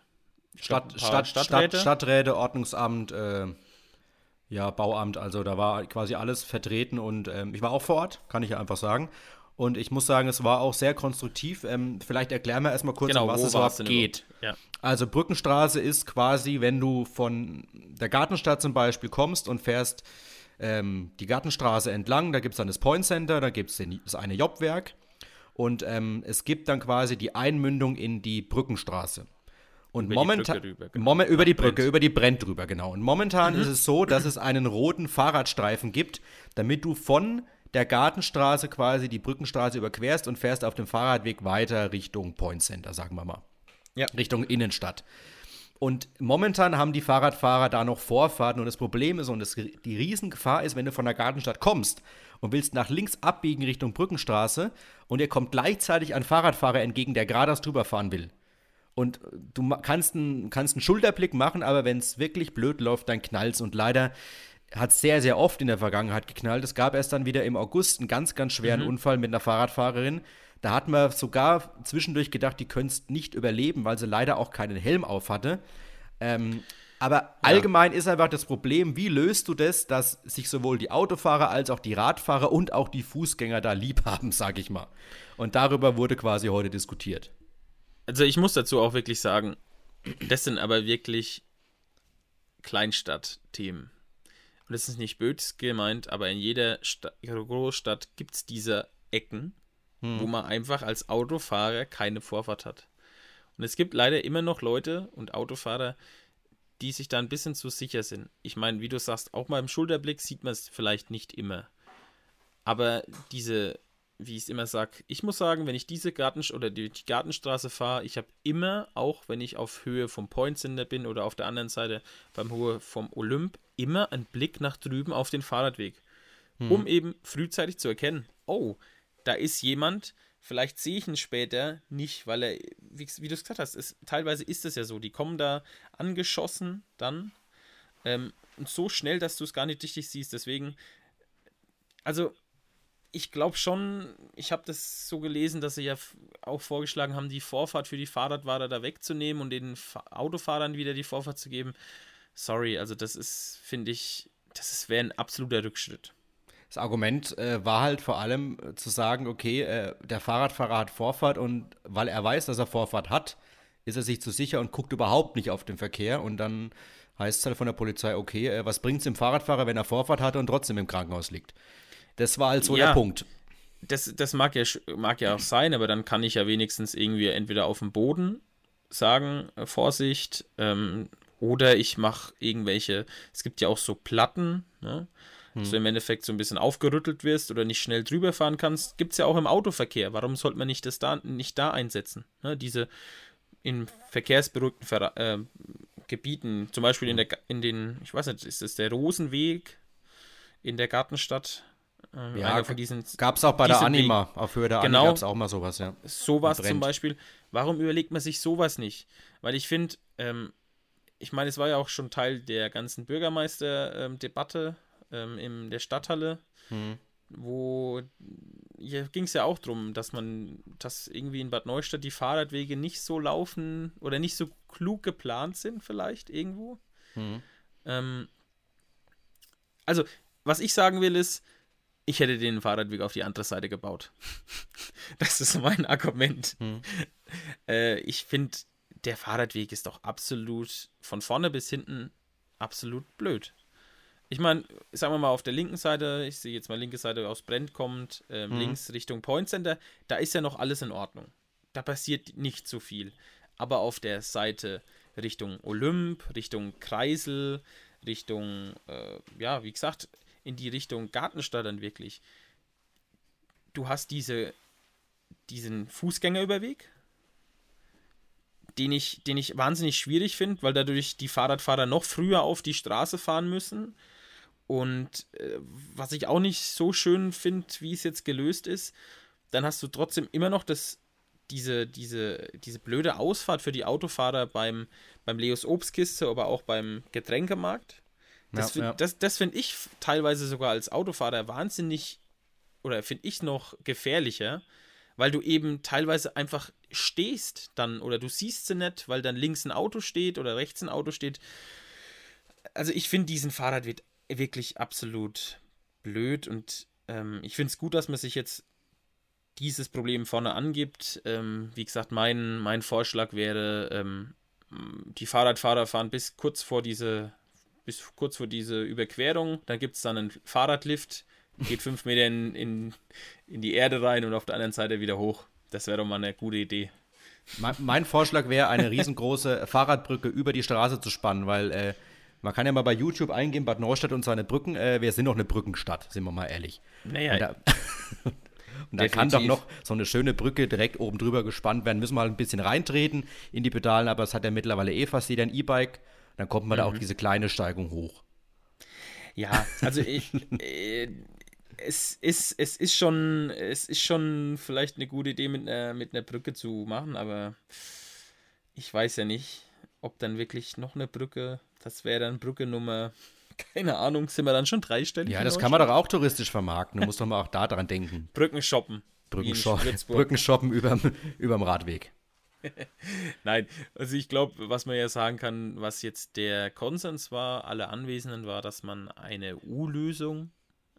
Stadt, glaub, Stadt, Stadträte? Stadt, Stadträte, Ordnungsamt, äh, ja, Bauamt, also da war quasi alles vertreten und ähm, ich war auch vor Ort, kann ich ja einfach sagen. Und ich muss sagen, es war auch sehr konstruktiv. Ähm, vielleicht erklären wir erstmal kurz, genau, um was es überhaupt geht. Ja. Also Brückenstraße ist quasi, wenn du von der Gartenstadt zum Beispiel kommst und fährst ähm, die Gartenstraße entlang, da gibt es dann das Point Center, da gibt es das eine Jobwerk. Und ähm, es gibt dann quasi die Einmündung in die Brückenstraße. Und momentan über, genau. Moment, über die Brücke, Brennt. über die Brennt drüber, genau. Und momentan mhm. ist es so, dass es einen roten Fahrradstreifen gibt, damit du von der Gartenstraße quasi die Brückenstraße überquerst und fährst auf dem Fahrradweg weiter Richtung Point Center, sagen wir mal. Ja. Richtung Innenstadt. Und momentan haben die Fahrradfahrer da noch Vorfahrten und das Problem ist und das, die Riesengefahr ist, wenn du von der Gartenstadt kommst und willst nach links abbiegen Richtung Brückenstraße und ihr kommt gleichzeitig ein Fahrradfahrer entgegen, der geradeaus drüber fahren will. Und du kannst einen, kannst einen Schulterblick machen, aber wenn es wirklich blöd läuft, dann knallt's. Und leider hat es sehr, sehr oft in der Vergangenheit geknallt. Es gab erst dann wieder im August einen ganz, ganz schweren mhm. Unfall mit einer Fahrradfahrerin. Da hat man sogar zwischendurch gedacht, die könnte nicht überleben, weil sie leider auch keinen Helm auf hatte. Ähm, aber ja. allgemein ist einfach das Problem, wie löst du das, dass sich sowohl die Autofahrer als auch die Radfahrer und auch die Fußgänger da lieb haben, sag ich mal. Und darüber wurde quasi heute diskutiert. Also ich muss dazu auch wirklich sagen, das sind aber wirklich Kleinstadtthemen. Und das ist nicht bös gemeint, aber in jeder Sta Großstadt gibt es diese Ecken, hm. wo man einfach als Autofahrer keine Vorfahrt hat. Und es gibt leider immer noch Leute und Autofahrer, die sich da ein bisschen zu sicher sind. Ich meine, wie du sagst, auch mal im Schulterblick sieht man es vielleicht nicht immer. Aber diese, wie ich es immer sage, ich muss sagen, wenn ich diese Garten oder die, die Gartenstraße fahre, ich habe immer, auch wenn ich auf Höhe vom Point Center bin oder auf der anderen Seite beim Höhe vom Olymp, immer einen Blick nach drüben auf den Fahrradweg. Hm. Um eben frühzeitig zu erkennen, oh, da ist jemand, vielleicht sehe ich ihn später nicht, weil er, wie, wie du es gesagt hast, ist, teilweise ist es ja so, die kommen da angeschossen dann ähm, und so schnell, dass du es gar nicht richtig siehst. Deswegen, also ich glaube schon, ich habe das so gelesen, dass sie ja auch vorgeschlagen haben, die Vorfahrt für die Fahrradfahrer da wegzunehmen und den Autofahrern wieder die Vorfahrt zu geben. Sorry, also das ist, finde ich, das wäre ein absoluter Rückschritt. Das Argument äh, war halt vor allem äh, zu sagen, okay, äh, der Fahrradfahrer hat Vorfahrt und weil er weiß, dass er Vorfahrt hat, ist er sich zu sicher und guckt überhaupt nicht auf den Verkehr und dann heißt es halt von der Polizei, okay, äh, was bringt es dem Fahrradfahrer, wenn er Vorfahrt hatte und trotzdem im Krankenhaus liegt? Das war halt so ja, der Punkt. Das, das mag, ja, mag ja auch sein, aber dann kann ich ja wenigstens irgendwie entweder auf dem Boden sagen, äh, Vorsicht, ähm, oder ich mache irgendwelche, es gibt ja auch so Platten, ne? Hm. dass du im Endeffekt so ein bisschen aufgerüttelt wirst oder nicht schnell drüber fahren kannst, gibt es ja auch im Autoverkehr. Warum sollte man nicht das da nicht da einsetzen? Ne? Diese in verkehrsberuhigten Ver äh, Gebieten, zum Beispiel in der in den, ich weiß nicht, ist das der Rosenweg in der Gartenstadt? Äh, ja, von diesen. Gab es auch bei der Anima, Weg. auf Höhe der genau, Anima gab es auch mal sowas, ja. Sowas zum Beispiel. Warum überlegt man sich sowas nicht? Weil ich finde, ähm, ich meine, es war ja auch schon Teil der ganzen Bürgermeister-Debatte ähm, in der Stadthalle, hm. wo hier ging es ja auch darum, dass man, dass irgendwie in Bad Neustadt die Fahrradwege nicht so laufen oder nicht so klug geplant sind, vielleicht irgendwo. Hm. Ähm, also, was ich sagen will, ist, ich hätte den Fahrradweg auf die andere Seite gebaut. das ist mein Argument. Hm. Äh, ich finde, der Fahrradweg ist doch absolut von vorne bis hinten absolut blöd. Ich meine, sagen wir mal auf der linken Seite, ich sehe jetzt mal linke Seite aus Brent kommt, äh, mhm. links Richtung Point Center, da ist ja noch alles in Ordnung. Da passiert nicht so viel. Aber auf der Seite Richtung Olymp, Richtung Kreisel, Richtung, äh, ja, wie gesagt, in die Richtung Gartenstadt dann wirklich. Du hast diese, diesen Fußgängerüberweg, den ich, den ich wahnsinnig schwierig finde, weil dadurch die Fahrradfahrer noch früher auf die Straße fahren müssen. Und äh, was ich auch nicht so schön finde, wie es jetzt gelöst ist, dann hast du trotzdem immer noch das, diese, diese, diese blöde Ausfahrt für die Autofahrer beim, beim Leos Obstkiste, aber auch beim Getränkemarkt. Das, ja, ja. das, das finde ich teilweise sogar als Autofahrer wahnsinnig oder finde ich noch gefährlicher, weil du eben teilweise einfach stehst dann oder du siehst sie nicht, weil dann links ein Auto steht oder rechts ein Auto steht. Also ich finde diesen Fahrradweg wirklich absolut blöd und ähm, ich finde es gut, dass man sich jetzt dieses Problem vorne angibt. Ähm, wie gesagt, mein, mein Vorschlag wäre, ähm, die Fahrradfahrer fahren bis kurz vor diese, bis kurz vor diese Überquerung, dann gibt es dann einen Fahrradlift, geht fünf Meter in, in, in die Erde rein und auf der anderen Seite wieder hoch. Das wäre doch mal eine gute Idee. Mein, mein Vorschlag wäre, eine riesengroße Fahrradbrücke über die Straße zu spannen, weil äh, man kann ja mal bei YouTube eingehen, Bad Neustadt und seine Brücken. Äh, wir sind doch eine Brückenstadt, sind wir mal ehrlich. Naja. Und da, und da kann doch noch so eine schöne Brücke direkt oben drüber gespannt werden. Müssen wir halt ein bisschen reintreten in die Pedalen, aber es hat ja mittlerweile eh fast jeder ein E-Bike. Dann kommt man mhm. da auch diese kleine Steigung hoch. Ja, also ich, äh, es ist, es ist schon, es ist schon vielleicht eine gute Idee, mit einer, mit einer Brücke zu machen, aber ich weiß ja nicht, ob dann wirklich noch eine Brücke, das wäre dann Brücke Nummer, keine Ahnung, sind wir dann schon dreistellig? Ja, das kann man doch auch touristisch vermarkten, du musst doch mal auch da dran denken. Brücken shoppen. Brücken, Brücken shoppen überm, überm Radweg. Nein, also ich glaube, was man ja sagen kann, was jetzt der Konsens war, alle Anwesenden war, dass man eine U-Lösung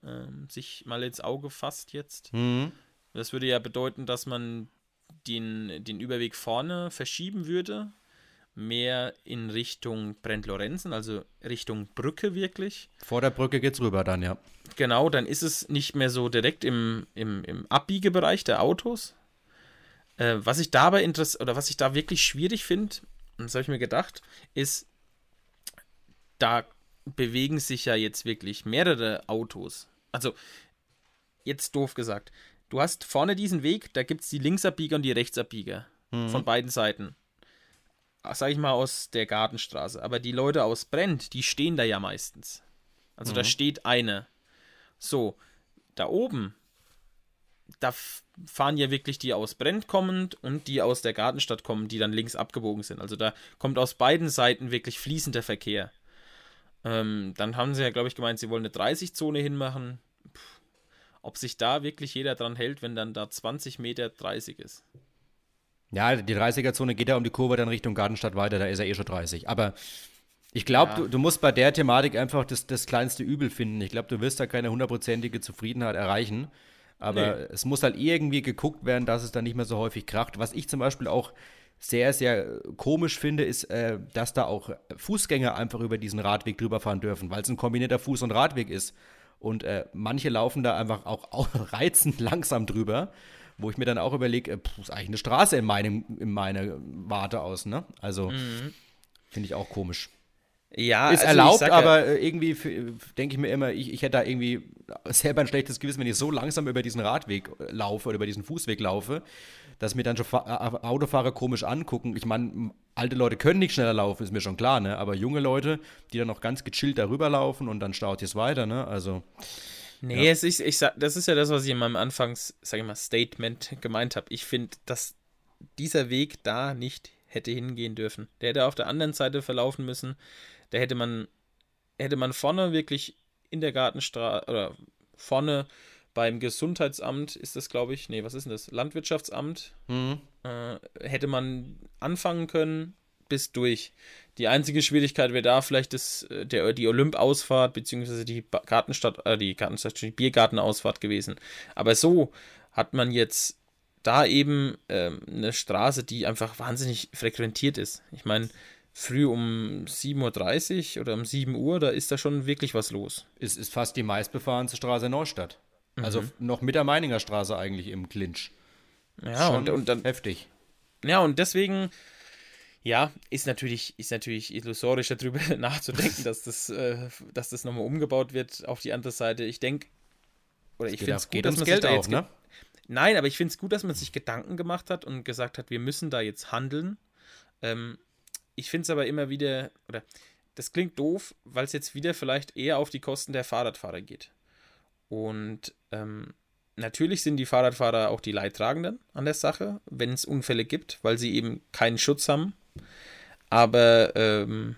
ähm, sich mal ins Auge fasst jetzt. Mhm. Das würde ja bedeuten, dass man den, den Überweg vorne verschieben würde, mehr in Richtung Brent-Lorenzen, also Richtung Brücke wirklich. Vor der Brücke geht's rüber dann, ja. Genau, dann ist es nicht mehr so direkt im, im, im Abbiegebereich der Autos. Äh, was ich dabei interessiert, oder was ich da wirklich schwierig finde, das habe ich mir gedacht, ist, da bewegen sich ja jetzt wirklich mehrere Autos also jetzt doof gesagt, du hast vorne diesen Weg, da gibt es die Linksabbieger und die Rechtsabbieger mhm. von beiden Seiten. Sag ich mal aus der Gartenstraße. Aber die Leute aus Brent, die stehen da ja meistens. Also mhm. da steht eine. So, da oben, da fahren ja wirklich die aus Brent kommend und die aus der Gartenstadt kommen, die dann links abgebogen sind. Also da kommt aus beiden Seiten wirklich fließender Verkehr. Ähm, dann haben sie ja, glaube ich, gemeint, sie wollen eine 30-Zone hinmachen. Puh, ob sich da wirklich jeder dran hält, wenn dann da 20 Meter 30 ist. Ja, die 30er-Zone geht ja um die Kurve dann Richtung Gartenstadt weiter, da ist er eh schon 30. Aber ich glaube, ja. du, du, musst bei der Thematik einfach das, das kleinste Übel finden. Ich glaube, du wirst da keine hundertprozentige Zufriedenheit erreichen. Aber nee. es muss halt irgendwie geguckt werden, dass es dann nicht mehr so häufig kracht. Was ich zum Beispiel auch sehr, sehr komisch finde, ist, äh, dass da auch Fußgänger einfach über diesen Radweg drüber fahren dürfen, weil es ein kombinierter Fuß- und Radweg ist. Und äh, manche laufen da einfach auch, auch, reizend langsam drüber, wo ich mir dann auch überlege, äh, ist eigentlich eine Straße in, meinem, in meiner Warte aus, ne? Also mhm. finde ich auch komisch. Ja, ist also erlaubt, aber äh, irgendwie denke ich mir immer, ich, ich hätte da irgendwie selber ein schlechtes Gewissen, wenn ich so langsam über diesen Radweg äh, laufe oder über diesen Fußweg laufe dass mir dann schon Autofahrer komisch angucken. Ich meine, alte Leute können nicht schneller laufen, ist mir schon klar, ne? Aber junge Leute, die dann noch ganz gechillt darüber laufen und dann staut es weiter, ne? Also. Nee, ja. es ist, ich sag, das ist ja das, was ich in meinem Anfangs, sag ich mal, Statement gemeint habe. Ich finde, dass dieser Weg da nicht hätte hingehen dürfen. Der hätte auf der anderen Seite verlaufen müssen. Da hätte man, hätte man vorne wirklich in der Gartenstraße oder vorne beim Gesundheitsamt ist das, glaube ich, nee, was ist denn das? Landwirtschaftsamt. Mhm. Äh, hätte man anfangen können bis durch. Die einzige Schwierigkeit wäre da vielleicht das, äh, der, die Olymp-Ausfahrt, beziehungsweise die Gartenstadt, äh, die Gartenstadt, die Biergartenausfahrt gewesen. Aber so hat man jetzt da eben ähm, eine Straße, die einfach wahnsinnig frequentiert ist. Ich meine, früh um 7.30 Uhr oder um 7 Uhr, da ist da schon wirklich was los. Es ist fast die meistbefahrenste Straße in Neustadt. Also mhm. noch mit der Meininger Straße eigentlich im Clinch. Ja, und, und dann. Heftig. Ja, und deswegen, ja, ist natürlich, ist natürlich illusorisch darüber nachzudenken, dass das, äh, dass das nochmal umgebaut wird auf die andere Seite. Ich denke, oder ich finde es gut, dass man Geld sich da auch, ne? Nein, aber ich finde es gut, dass man sich Gedanken gemacht hat und gesagt hat, wir müssen da jetzt handeln. Ähm, ich finde es aber immer wieder, oder das klingt doof, weil es jetzt wieder vielleicht eher auf die Kosten der Fahrradfahrer geht. Und ähm, natürlich sind die Fahrradfahrer auch die Leidtragenden an der Sache, wenn es Unfälle gibt, weil sie eben keinen Schutz haben. Aber ähm,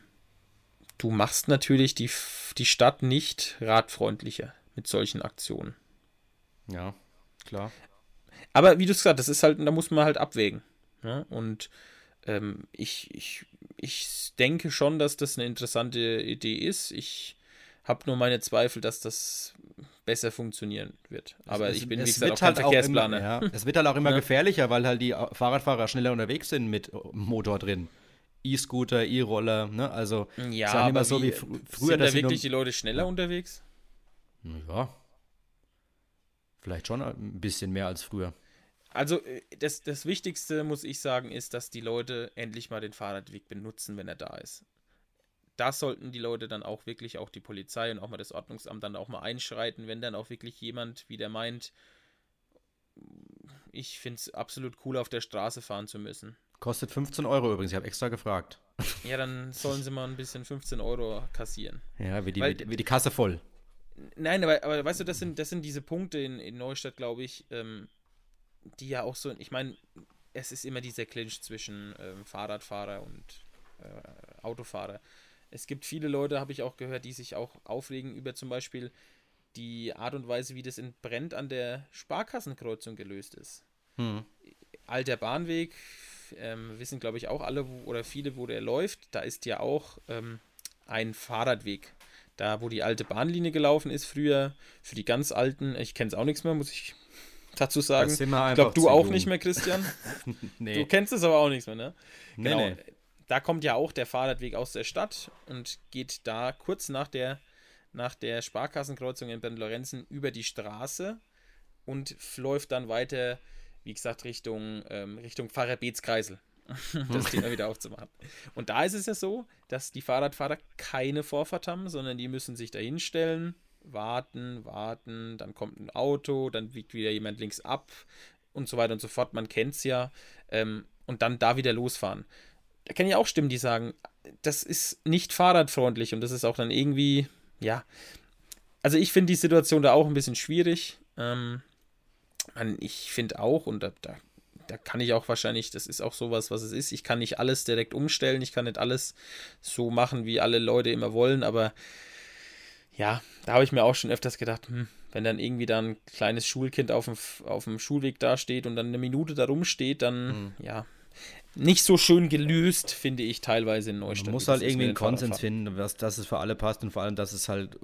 du machst natürlich die, die Stadt nicht radfreundlicher mit solchen Aktionen. Ja, klar. Aber wie du es gesagt hast, das ist halt, da muss man halt abwägen. Ne? Und ähm, ich, ich, ich denke schon, dass das eine interessante Idee ist. Ich habe nur meine Zweifel, dass das besser funktionieren wird. Aber es, ich bin, wie gesagt, auch kein halt Verkehrsplaner. Auch immer, ja, es wird halt auch immer ja. gefährlicher, weil halt die Fahrradfahrer schneller unterwegs sind mit Motor drin. E-Scooter, E-Roller, ne? Also ja, halt immer so wie fr früher. Sind da wirklich die Leute schneller unterwegs? Ja. Vielleicht schon ein bisschen mehr als früher. Also äh, das, das Wichtigste, muss ich sagen, ist, dass die Leute endlich mal den Fahrradweg benutzen, wenn er da ist. Da sollten die Leute dann auch wirklich, auch die Polizei und auch mal das Ordnungsamt dann auch mal einschreiten, wenn dann auch wirklich jemand wieder meint, ich finde es absolut cool, auf der Straße fahren zu müssen. Kostet 15 Euro übrigens, ich habe extra gefragt. Ja, dann sollen sie mal ein bisschen 15 Euro kassieren. Ja, wie die, Weil, wie die Kasse voll. Nein, aber, aber weißt du, das sind, das sind diese Punkte in, in Neustadt, glaube ich, ähm, die ja auch so, ich meine, es ist immer dieser Clinch zwischen ähm, Fahrradfahrer und äh, Autofahrer. Es gibt viele Leute, habe ich auch gehört, die sich auch aufregen über zum Beispiel die Art und Weise, wie das in Brent an der Sparkassenkreuzung gelöst ist. Hm. Alter Bahnweg, ähm, wissen glaube ich auch alle wo, oder viele, wo der läuft. Da ist ja auch ähm, ein Fahrradweg. Da, wo die alte Bahnlinie gelaufen ist, früher für die ganz alten, ich kenne es auch nichts mehr, muss ich dazu sagen. Ich glaube, du auch nicht mehr, Christian. nee. Du kennst es aber auch nichts mehr, ne? Nee, genau. Nee. Da kommt ja auch der Fahrradweg aus der Stadt und geht da kurz nach der, nach der Sparkassenkreuzung in Bern-Lorenzen über die Straße und läuft dann weiter, wie gesagt, Richtung, ähm, Richtung Pfarrer Beetskreisel. das Thema wieder aufzumachen. Und da ist es ja so, dass die Fahrradfahrer keine Vorfahrt haben, sondern die müssen sich da hinstellen, warten, warten, dann kommt ein Auto, dann wiegt wieder jemand links ab und so weiter und so fort. Man kennt es ja. Ähm, und dann da wieder losfahren. Da kann ja auch Stimmen, die sagen, das ist nicht fahrradfreundlich und das ist auch dann irgendwie, ja. Also ich finde die Situation da auch ein bisschen schwierig. Ähm, ich finde auch, und da, da, da kann ich auch wahrscheinlich, das ist auch sowas, was es ist. Ich kann nicht alles direkt umstellen, ich kann nicht alles so machen, wie alle Leute immer wollen, aber ja, da habe ich mir auch schon öfters gedacht, hm, wenn dann irgendwie da ein kleines Schulkind auf dem, auf dem Schulweg dasteht und dann eine Minute da rumsteht, dann, mhm. ja, nicht so schön gelöst, finde ich teilweise in Neustadt. Man muss halt irgendwie einen Konsens finden, dass, dass es für alle passt und vor allem, dass es halt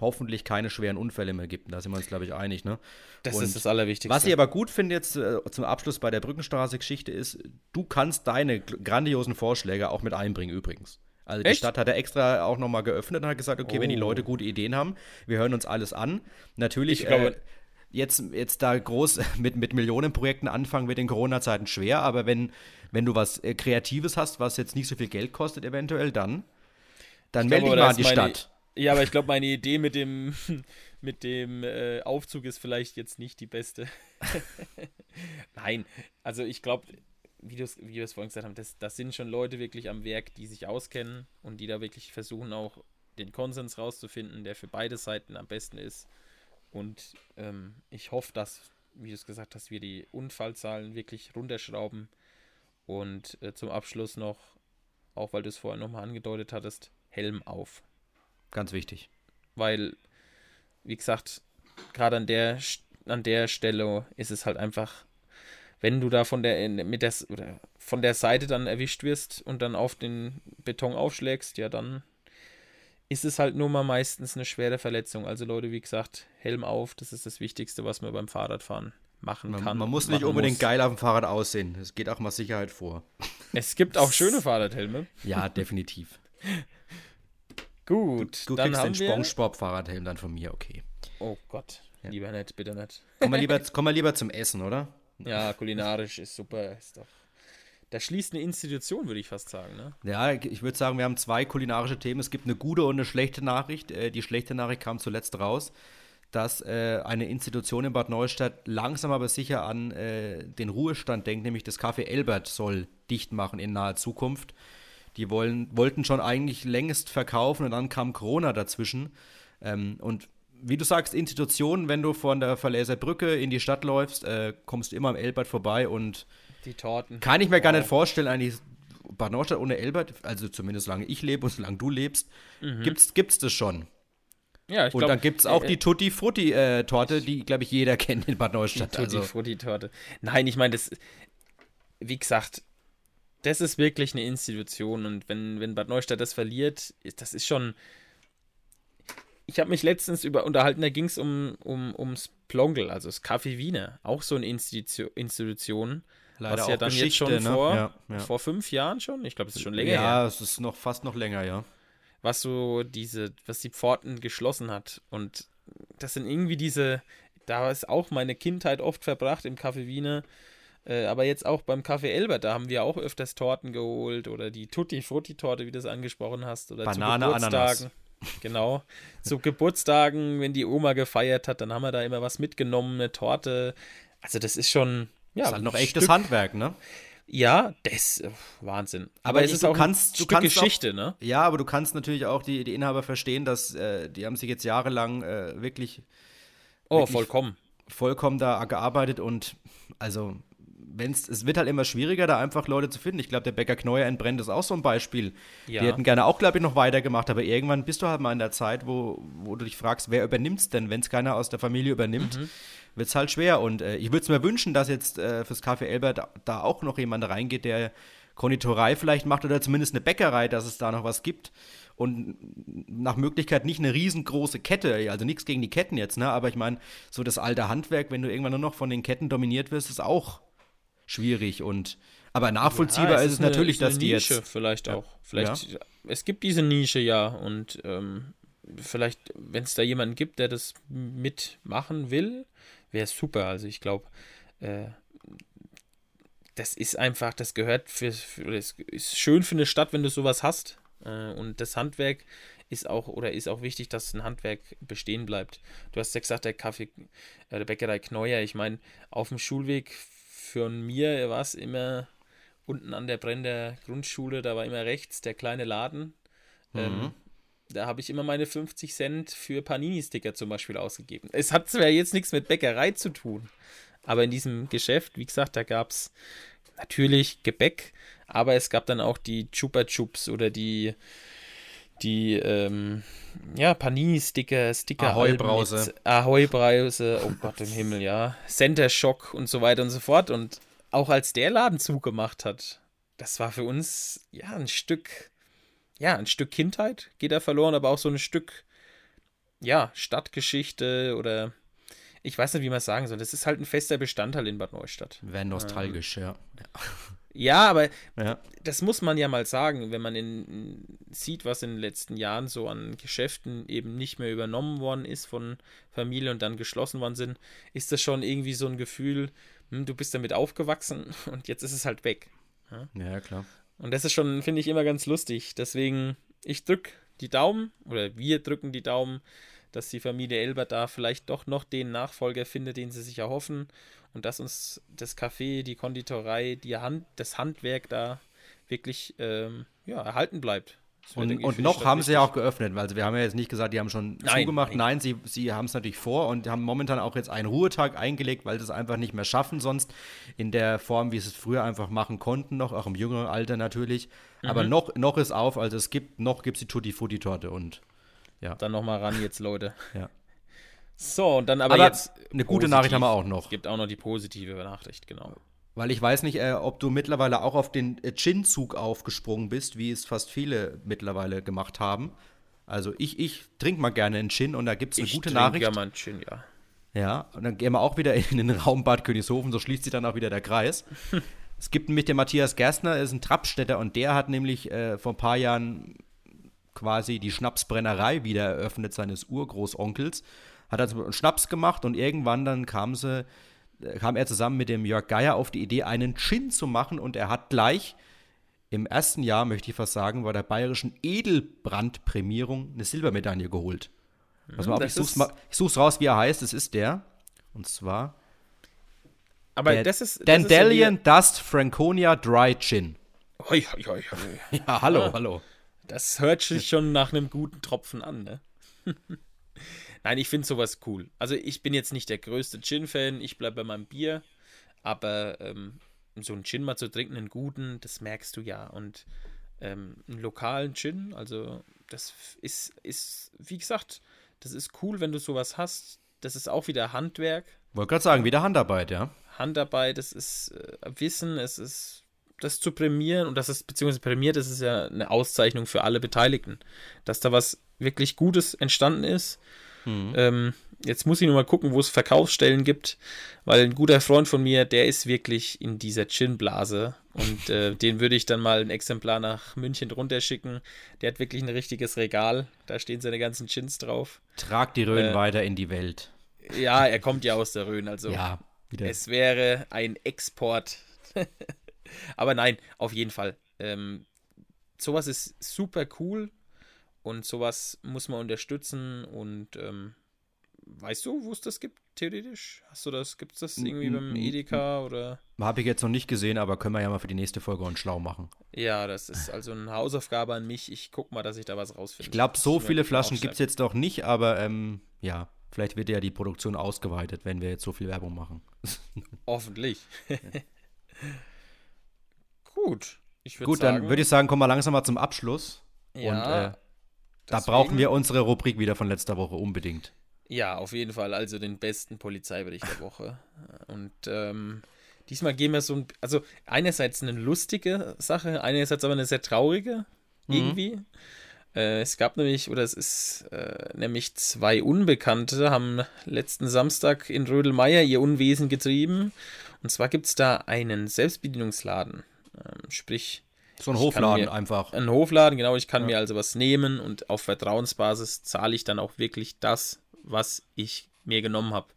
hoffentlich keine schweren Unfälle mehr gibt. Da sind wir uns, glaube ich, einig. Ne? Das und ist das Allerwichtigste. Was ich aber gut finde jetzt äh, zum Abschluss bei der Brückenstraße-Geschichte ist, du kannst deine grandiosen Vorschläge auch mit einbringen übrigens. Also die Echt? Stadt hat er extra auch nochmal geöffnet und hat gesagt, okay, oh. wenn die Leute oh. gute Ideen haben, wir hören uns alles an. Natürlich, glaube, äh, jetzt, jetzt da groß mit, mit Millionenprojekten anfangen wird in Corona-Zeiten schwer, aber wenn, wenn du was äh, Kreatives hast, was jetzt nicht so viel Geld kostet, eventuell, dann, dann melde dich mal an die meine, Stadt. Ja, aber ich glaube, meine Idee mit dem, mit dem äh, Aufzug ist vielleicht jetzt nicht die beste. Nein, also ich glaube, wie, wie wir es vorhin gesagt haben, das, das sind schon Leute wirklich am Werk, die sich auskennen und die da wirklich versuchen auch den Konsens rauszufinden, der für beide Seiten am besten ist. Und ähm, ich hoffe, dass, wie du es gesagt hast, wir die Unfallzahlen wirklich runterschrauben. Und äh, zum Abschluss noch, auch weil du es vorher nochmal angedeutet hattest, Helm auf. Ganz wichtig. Weil, wie gesagt, gerade an der, an der Stelle ist es halt einfach wenn du da von der, mit der, oder von der Seite dann erwischt wirst und dann auf den Beton aufschlägst, ja, dann ist es halt nur mal meistens eine schwere Verletzung. Also Leute, wie gesagt, Helm auf, das ist das Wichtigste, was man beim Fahrradfahren machen man, kann. Man muss nicht unbedingt muss. geil auf dem Fahrrad aussehen. Es geht auch mal Sicherheit vor. Es gibt auch schöne Fahrradhelme. Ja, definitiv. Gut, du, du dann kriegst den SpongeBob-Fahrradhelm dann von mir, okay. Oh Gott, ja. lieber nicht, bitte nicht. Komm mal, lieber, komm mal lieber zum Essen, oder? Ja, kulinarisch ist super. Ist doch. Da schließt eine Institution, würde ich fast sagen. Ne? Ja, ich würde sagen, wir haben zwei kulinarische Themen. Es gibt eine gute und eine schlechte Nachricht. Äh, die schlechte Nachricht kam zuletzt raus, dass äh, eine Institution in Bad Neustadt langsam aber sicher an äh, den Ruhestand denkt, nämlich das Café Elbert soll dicht machen in naher Zukunft. Die wollen, wollten schon eigentlich längst verkaufen und dann kam Corona dazwischen. Ähm, und wie du sagst, Institutionen, wenn du von der Verleser Brücke in die Stadt läufst, äh, kommst du immer am Elbert vorbei und die Torten. Kann ich mir wow. gar nicht vorstellen, eigentlich Bad Neustadt ohne Elbert, also zumindest solange ich lebe und solange du lebst, mhm. gibt's, gibt's das schon. Ja, ich Und glaub, dann gibt es auch äh, die Tutti Frutti äh, Torte, die, glaube ich, jeder kennt in Bad Neustadt. Die Tutti also. Frutti Torte. Nein, ich meine, das, wie gesagt, das ist wirklich eine Institution und wenn, wenn Bad Neustadt das verliert, das ist schon, ich habe mich letztens über unterhalten, da ging es um, um, ums Plongel, also das Café Wiener, auch so eine Institution, Institution Leider was ja dann jetzt schon ne? vor, ja, ja. vor fünf Jahren schon, ich glaube, es ist schon länger ja, her. Ja, es ist noch fast noch länger, ja. Was so diese, was die Pforten geschlossen hat und das sind irgendwie diese, da ist auch meine Kindheit oft verbracht im Café Wiener. Äh, aber jetzt auch beim Café Elbert, da haben wir auch öfters Torten geholt oder die Tutti Frutti Torte, wie du es angesprochen hast, oder Banane, zu Geburtstagen. Ananas. Genau. zu Geburtstagen, wenn die Oma gefeiert hat, dann haben wir da immer was mitgenommen, eine Torte. Also das ist schon ja, das ist halt noch echtes Handwerk, ne? Ja, das ist Wahnsinn. Aber, aber es ist auch kannst, ein Stück Geschichte, auch, ne? Ja, aber du kannst natürlich auch die, die Inhaber verstehen, dass äh, die haben sich jetzt jahrelang äh, wirklich Oh, wirklich vollkommen. Vollkommen da gearbeitet und also wenn's, es wird halt immer schwieriger, da einfach Leute zu finden. Ich glaube, der Bäcker Kneuer in Brent ist auch so ein Beispiel. Ja. Die hätten gerne auch, glaube ich, noch weitergemacht, aber irgendwann bist du halt mal in der Zeit, wo, wo du dich fragst, wer übernimmt es denn? Wenn es keiner aus der Familie übernimmt, mhm. wird es halt schwer. Und äh, ich würde es mir wünschen, dass jetzt äh, fürs Café Elbert da, da auch noch jemand reingeht, der Konditorei vielleicht macht oder zumindest eine Bäckerei, dass es da noch was gibt. Und nach Möglichkeit nicht eine riesengroße Kette, also nichts gegen die Ketten jetzt, ne? Aber ich meine, so das alte Handwerk, wenn du irgendwann nur noch von den Ketten dominiert wirst, ist auch schwierig und aber nachvollziehbar ja, es ist es natürlich, dass die Nische jetzt vielleicht auch. Vielleicht ja. es gibt diese Nische ja und ähm, vielleicht, wenn es da jemanden gibt, der das mitmachen will, wäre es super. Also ich glaube, äh, das ist einfach, das gehört für, für das ist schön für eine Stadt, wenn du sowas hast. Äh, und das Handwerk ist auch oder ist auch wichtig, dass ein Handwerk bestehen bleibt. Du hast ja gesagt, der Kaffee, äh, der Bäckerei Kneuer, ich meine, auf dem Schulweg von mir war es immer unten an der Brenner Grundschule, da war immer rechts der kleine Laden. Mhm. Ähm, da habe ich immer meine 50 Cent für Panini-Sticker zum Beispiel ausgegeben. Es hat zwar jetzt nichts mit Bäckerei zu tun, aber in diesem Geschäft, wie gesagt, da gab es natürlich Gebäck, aber es gab dann auch die Chupa Chups oder die, die ähm, ja, Panini-Sticker, Sticker Ahoi-Brause. Ahoi-Brause, oh Gott im Himmel, ja. Center Shock und so weiter und so fort. Und auch als der Laden zugemacht hat, das war für uns ja ein Stück, ja, ein Stück Kindheit geht da verloren, aber auch so ein Stück, ja, Stadtgeschichte oder ich weiß nicht, wie man es sagen soll. Das ist halt ein fester Bestandteil in Bad Neustadt. Wäre nostalgisch, ähm, ja. Ja, aber ja. das muss man ja mal sagen, wenn man in, sieht, was in den letzten Jahren so an Geschäften eben nicht mehr übernommen worden ist von Familie und dann geschlossen worden sind, ist das schon irgendwie so ein Gefühl, hm, du bist damit aufgewachsen und jetzt ist es halt weg. Ja, ja klar. Und das ist schon, finde ich, immer ganz lustig. Deswegen, ich drücke die Daumen oder wir drücken die Daumen, dass die Familie Elbert da vielleicht doch noch den Nachfolger findet, den sie sich erhoffen und dass uns das Café, die Konditorei, die Hand, das Handwerk da wirklich ähm, ja, erhalten bleibt. Und, und noch haben sie ja auch geöffnet, weil wir haben ja jetzt nicht gesagt, die haben schon nein, zugemacht. Nein, nein sie, sie haben es natürlich vor und haben momentan auch jetzt einen Ruhetag eingelegt, weil sie es einfach nicht mehr schaffen, sonst in der Form, wie sie es früher einfach machen konnten, noch, auch im jüngeren Alter natürlich. Mhm. Aber noch, noch ist auf, also es gibt, noch gibt es die Tutti Frutti Torte und ja. Dann nochmal ran jetzt, Leute. ja. So, und dann aber, aber jetzt. Eine gute Nachricht haben wir auch noch. Es gibt auch noch die positive Nachricht, genau. Weil ich weiß nicht, äh, ob du mittlerweile auch auf den Gin-Zug aufgesprungen bist, wie es fast viele mittlerweile gemacht haben. Also ich, ich trinke mal gerne einen Gin und da gibt es eine ich gute Nachricht. Ja, mal einen Gin, ja. Ja, und dann gehen wir auch wieder in den Raum Bad Königshofen, so schließt sich dann auch wieder der Kreis. es gibt nämlich den Matthias Gerstner, ist ein Trappstätter und der hat nämlich äh, vor ein paar Jahren quasi die Schnapsbrennerei wieder eröffnet seines Urgroßonkels hat also einen Schnaps gemacht und irgendwann dann kam sie, äh, kam er zusammen mit dem Jörg Geier auf die Idee, einen Gin zu machen und er hat gleich im ersten Jahr, möchte ich fast sagen, bei der bayerischen Edelbrandprämierung eine Silbermedaille geholt. Pass mal auf, ich such's, mal, ich such's raus, wie er heißt. Es ist der. Und zwar. Aber das ist. Dandelion ja Dust Franconia Dry Gin. Hoi, hoi, hoi. Ja, hallo, ja. hallo. Das hört sich schon nach einem guten Tropfen an, ne? Nein, ich finde sowas cool. Also ich bin jetzt nicht der größte Gin-Fan, ich bleibe bei meinem Bier, aber ähm, so einen Gin mal zu trinken, einen guten, das merkst du ja. Und ähm, einen lokalen Gin, also das ist, ist, wie gesagt, das ist cool, wenn du sowas hast. Das ist auch wieder Handwerk. Wollte gerade sagen, wieder Handarbeit, ja. Handarbeit, das ist äh, Wissen, es ist das zu prämieren und das ist, beziehungsweise prämiert, das ist ja eine Auszeichnung für alle Beteiligten. Dass da was wirklich Gutes entstanden ist Mhm. Ähm, jetzt muss ich nur mal gucken, wo es Verkaufsstellen gibt, weil ein guter Freund von mir, der ist wirklich in dieser Gin-Blase und äh, den würde ich dann mal ein Exemplar nach München drunter schicken. Der hat wirklich ein richtiges Regal, da stehen seine ganzen Gins drauf. Trag die Röhren äh, weiter in die Welt. Ja, er kommt ja aus der Rhön, also ja, wieder. es wäre ein Export. Aber nein, auf jeden Fall. Ähm, sowas ist super cool und sowas muss man unterstützen und ähm, weißt du, wo es das gibt, theoretisch? Hast du das, gibt es das irgendwie beim Edeka oder? Habe ich jetzt noch nicht gesehen, aber können wir ja mal für die nächste Folge uns schlau machen. Ja, das ist also eine Hausaufgabe an mich. Ich guck mal, dass ich da was rausfinde. Ich glaube, so viele Flaschen gibt es jetzt doch nicht, aber ähm, ja, vielleicht wird ja die Produktion ausgeweitet, wenn wir jetzt so viel Werbung machen. Hoffentlich. Gut. Gut, sagen, dann würde ich sagen, kommen wir langsam mal zum Abschluss. Ja, Und äh, da brauchen wir unsere Rubrik wieder von letzter Woche unbedingt. Ja, auf jeden Fall. Also den besten Polizeibericht der Woche. Und ähm, diesmal gehen wir so ein. Also, einerseits eine lustige Sache, einerseits aber eine sehr traurige. Mhm. Irgendwie. Äh, es gab nämlich, oder es ist äh, nämlich zwei Unbekannte, haben letzten Samstag in Rödelmeier ihr Unwesen getrieben. Und zwar gibt es da einen Selbstbedienungsladen. Ähm, sprich. So ein Hofladen mir, einfach. Ein Hofladen, genau. Ich kann ja. mir also was nehmen und auf Vertrauensbasis zahle ich dann auch wirklich das, was ich mir genommen habe.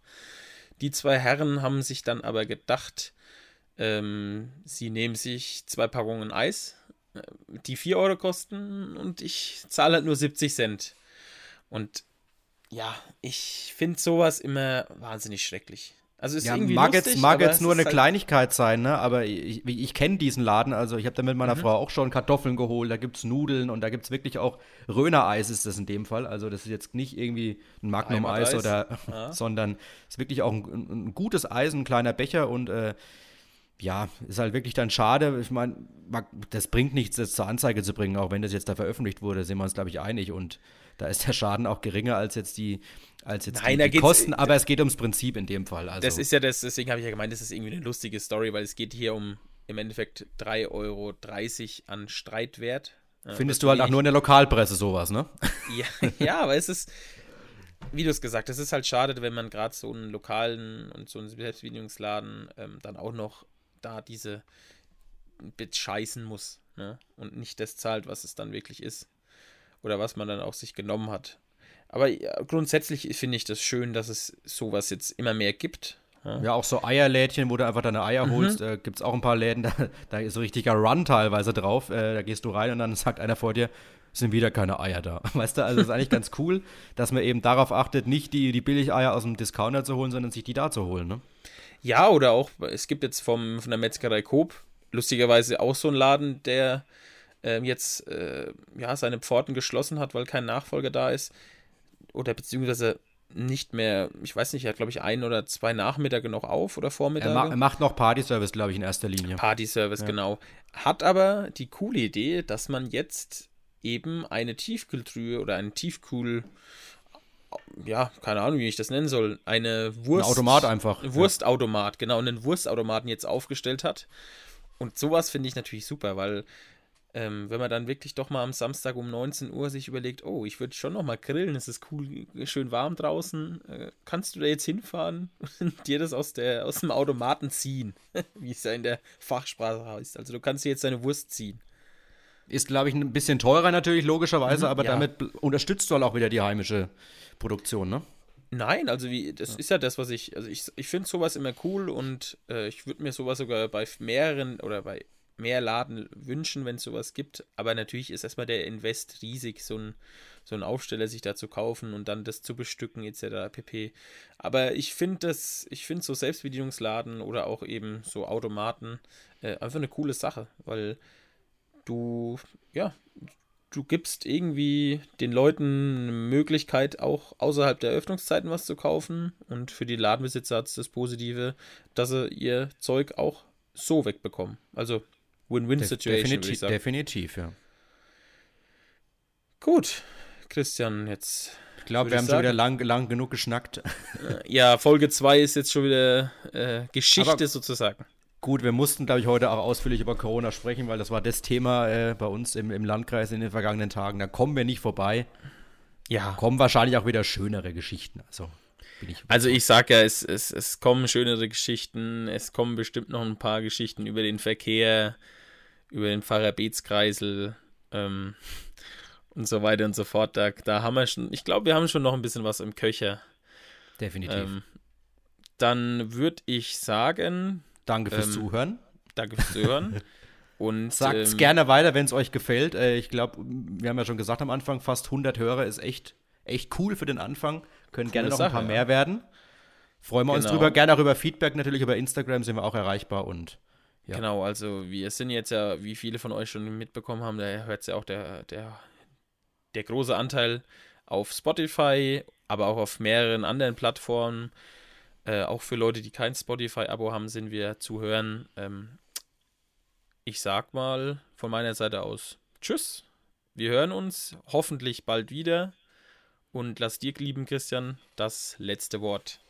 Die zwei Herren haben sich dann aber gedacht, ähm, sie nehmen sich zwei Packungen Eis, äh, die 4 Euro kosten und ich zahle halt nur 70 Cent. Und ja, ich finde sowas immer wahnsinnig schrecklich. Also ist ja, irgendwie mag lustig, jetzt, mag jetzt nur eine halt Kleinigkeit sein, ne? aber ich, ich kenne diesen Laden, also ich habe da mit meiner mhm. Frau auch schon Kartoffeln geholt, da gibt es Nudeln und da gibt es wirklich auch Röner-Eis ist das in dem Fall, also das ist jetzt nicht irgendwie ein Magnum-Eis oder, ja. sondern ist wirklich auch ein, ein, gutes Eis, ein kleiner Becher und äh, ja, ist halt wirklich dann schade. Ich meine, das bringt nichts, das zur Anzeige zu bringen, auch wenn das jetzt da veröffentlicht wurde, sind wir uns, glaube ich, einig. Und da ist der Schaden auch geringer als jetzt die, als jetzt Nein, die, die Kosten, aber es geht ums Prinzip in dem Fall. Also. Das ist ja das, deswegen habe ich ja gemeint, das ist irgendwie eine lustige Story, weil es geht hier um im Endeffekt 3,30 Euro an Streitwert. Findest du halt auch nur in der Lokalpresse sowas, ne? Ja, ja aber es ist, wie du es gesagt hast, es ist halt schade, wenn man gerade so einen lokalen und so einen Selbstbedienungsladen ähm, dann auch noch da diese Bit scheißen muss ne? und nicht das zahlt, was es dann wirklich ist oder was man dann auch sich genommen hat. Aber ja, grundsätzlich finde ich das schön, dass es sowas jetzt immer mehr gibt. Ja, ja auch so Eierlädchen, wo du einfach deine Eier mhm. holst. Äh, Gibt es auch ein paar Läden, da, da ist so richtiger Run teilweise drauf. Äh, da gehst du rein und dann sagt einer vor dir, sind wieder keine Eier da. Weißt du, also das ist eigentlich ganz cool, dass man eben darauf achtet, nicht die, die Billigeier aus dem Discounter zu holen, sondern sich die da zu holen. Ne? Ja, oder auch, es gibt jetzt vom, von der Metzgerei Coop lustigerweise auch so einen Laden, der äh, jetzt äh, ja, seine Pforten geschlossen hat, weil kein Nachfolger da ist. Oder beziehungsweise nicht mehr, ich weiß nicht, er hat glaube ich ein oder zwei Nachmittage noch auf oder Vormittage. Er, ma er macht noch Party-Service, glaube ich, in erster Linie. Party-Service, ja. genau. Hat aber die coole Idee, dass man jetzt eben eine Tiefkühltruhe oder einen Tiefkühl ja, keine Ahnung, wie ich das nennen soll, eine Wurst. Ein Automat einfach. Wurstautomat, genau, einen Wurstautomaten jetzt aufgestellt hat. Und sowas finde ich natürlich super, weil ähm, wenn man dann wirklich doch mal am Samstag um 19 Uhr sich überlegt, oh, ich würde schon noch mal grillen, es ist cool, schön warm draußen, äh, kannst du da jetzt hinfahren und dir das aus, der, aus dem Automaten ziehen, wie es ja in der Fachsprache heißt. Also du kannst dir jetzt deine Wurst ziehen. Ist, glaube ich, ein bisschen teurer natürlich, logischerweise, mhm, aber ja. damit unterstützt du halt auch wieder die heimische Produktion, ne? Nein, also wie, das ja. ist ja das, was ich, also ich, ich finde sowas immer cool und äh, ich würde mir sowas sogar bei mehreren oder bei mehr Laden wünschen, wenn es sowas gibt. Aber natürlich ist erstmal der Invest riesig, so ein, so ein Aufsteller sich da zu kaufen und dann das zu bestücken, etc. pp. Aber ich finde das, ich finde so Selbstbedienungsladen oder auch eben so Automaten äh, einfach eine coole Sache, weil du, ja, du gibst irgendwie den Leuten eine Möglichkeit, auch außerhalb der Öffnungszeiten was zu kaufen. Und für die Ladenbesitzer hat es das Positive, dass sie ihr Zeug auch so wegbekommen. Also Win-Win-Situation. Definitiv, definitiv, ja. Gut, Christian, jetzt. Ich glaube, wir haben sagen, schon wieder lang, lang genug geschnackt. Äh, ja, Folge 2 ist jetzt schon wieder äh, Geschichte Aber sozusagen. Gut, wir mussten, glaube ich, heute auch ausführlich über Corona sprechen, weil das war das Thema äh, bei uns im, im Landkreis in den vergangenen Tagen. Da kommen wir nicht vorbei. Ja. Kommen wahrscheinlich auch wieder schönere Geschichten. Also, ich also ich sage ja, es, es, es kommen schönere Geschichten. Es kommen bestimmt noch ein paar Geschichten über den Verkehr, über den Pfarrer-Beetskreisel ähm, und so weiter und so fort. Da, da haben wir schon, ich glaube, wir haben schon noch ein bisschen was im Köcher. Definitiv. Ähm, dann würde ich sagen. Danke fürs ähm, Zuhören. Danke fürs Zuhören. Und sagt es ähm, gerne weiter, wenn es euch gefällt. Äh, ich glaube, wir haben ja schon gesagt am Anfang, fast 100 Hörer ist echt, echt cool für den Anfang. Können gerne noch ein paar mehr werden. Freuen wir genau. uns drüber. Gerne auch über Feedback, natürlich über Instagram sind wir auch erreichbar und ja. Genau, also wir sind jetzt ja, wie viele von euch schon mitbekommen haben, da hört es ja auch der, der, der große Anteil auf Spotify, aber auch auf mehreren anderen Plattformen. Äh, auch für Leute, die kein Spotify-Abo haben, sind wir zu hören. Ähm, ich sag mal von meiner Seite aus Tschüss. Wir hören uns hoffentlich bald wieder. Und lass dir, lieben Christian, das letzte Wort.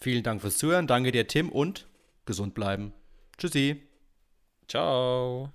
Vielen Dank fürs Zuhören. Danke dir, Tim, und gesund bleiben. Tschüssi. Ciao.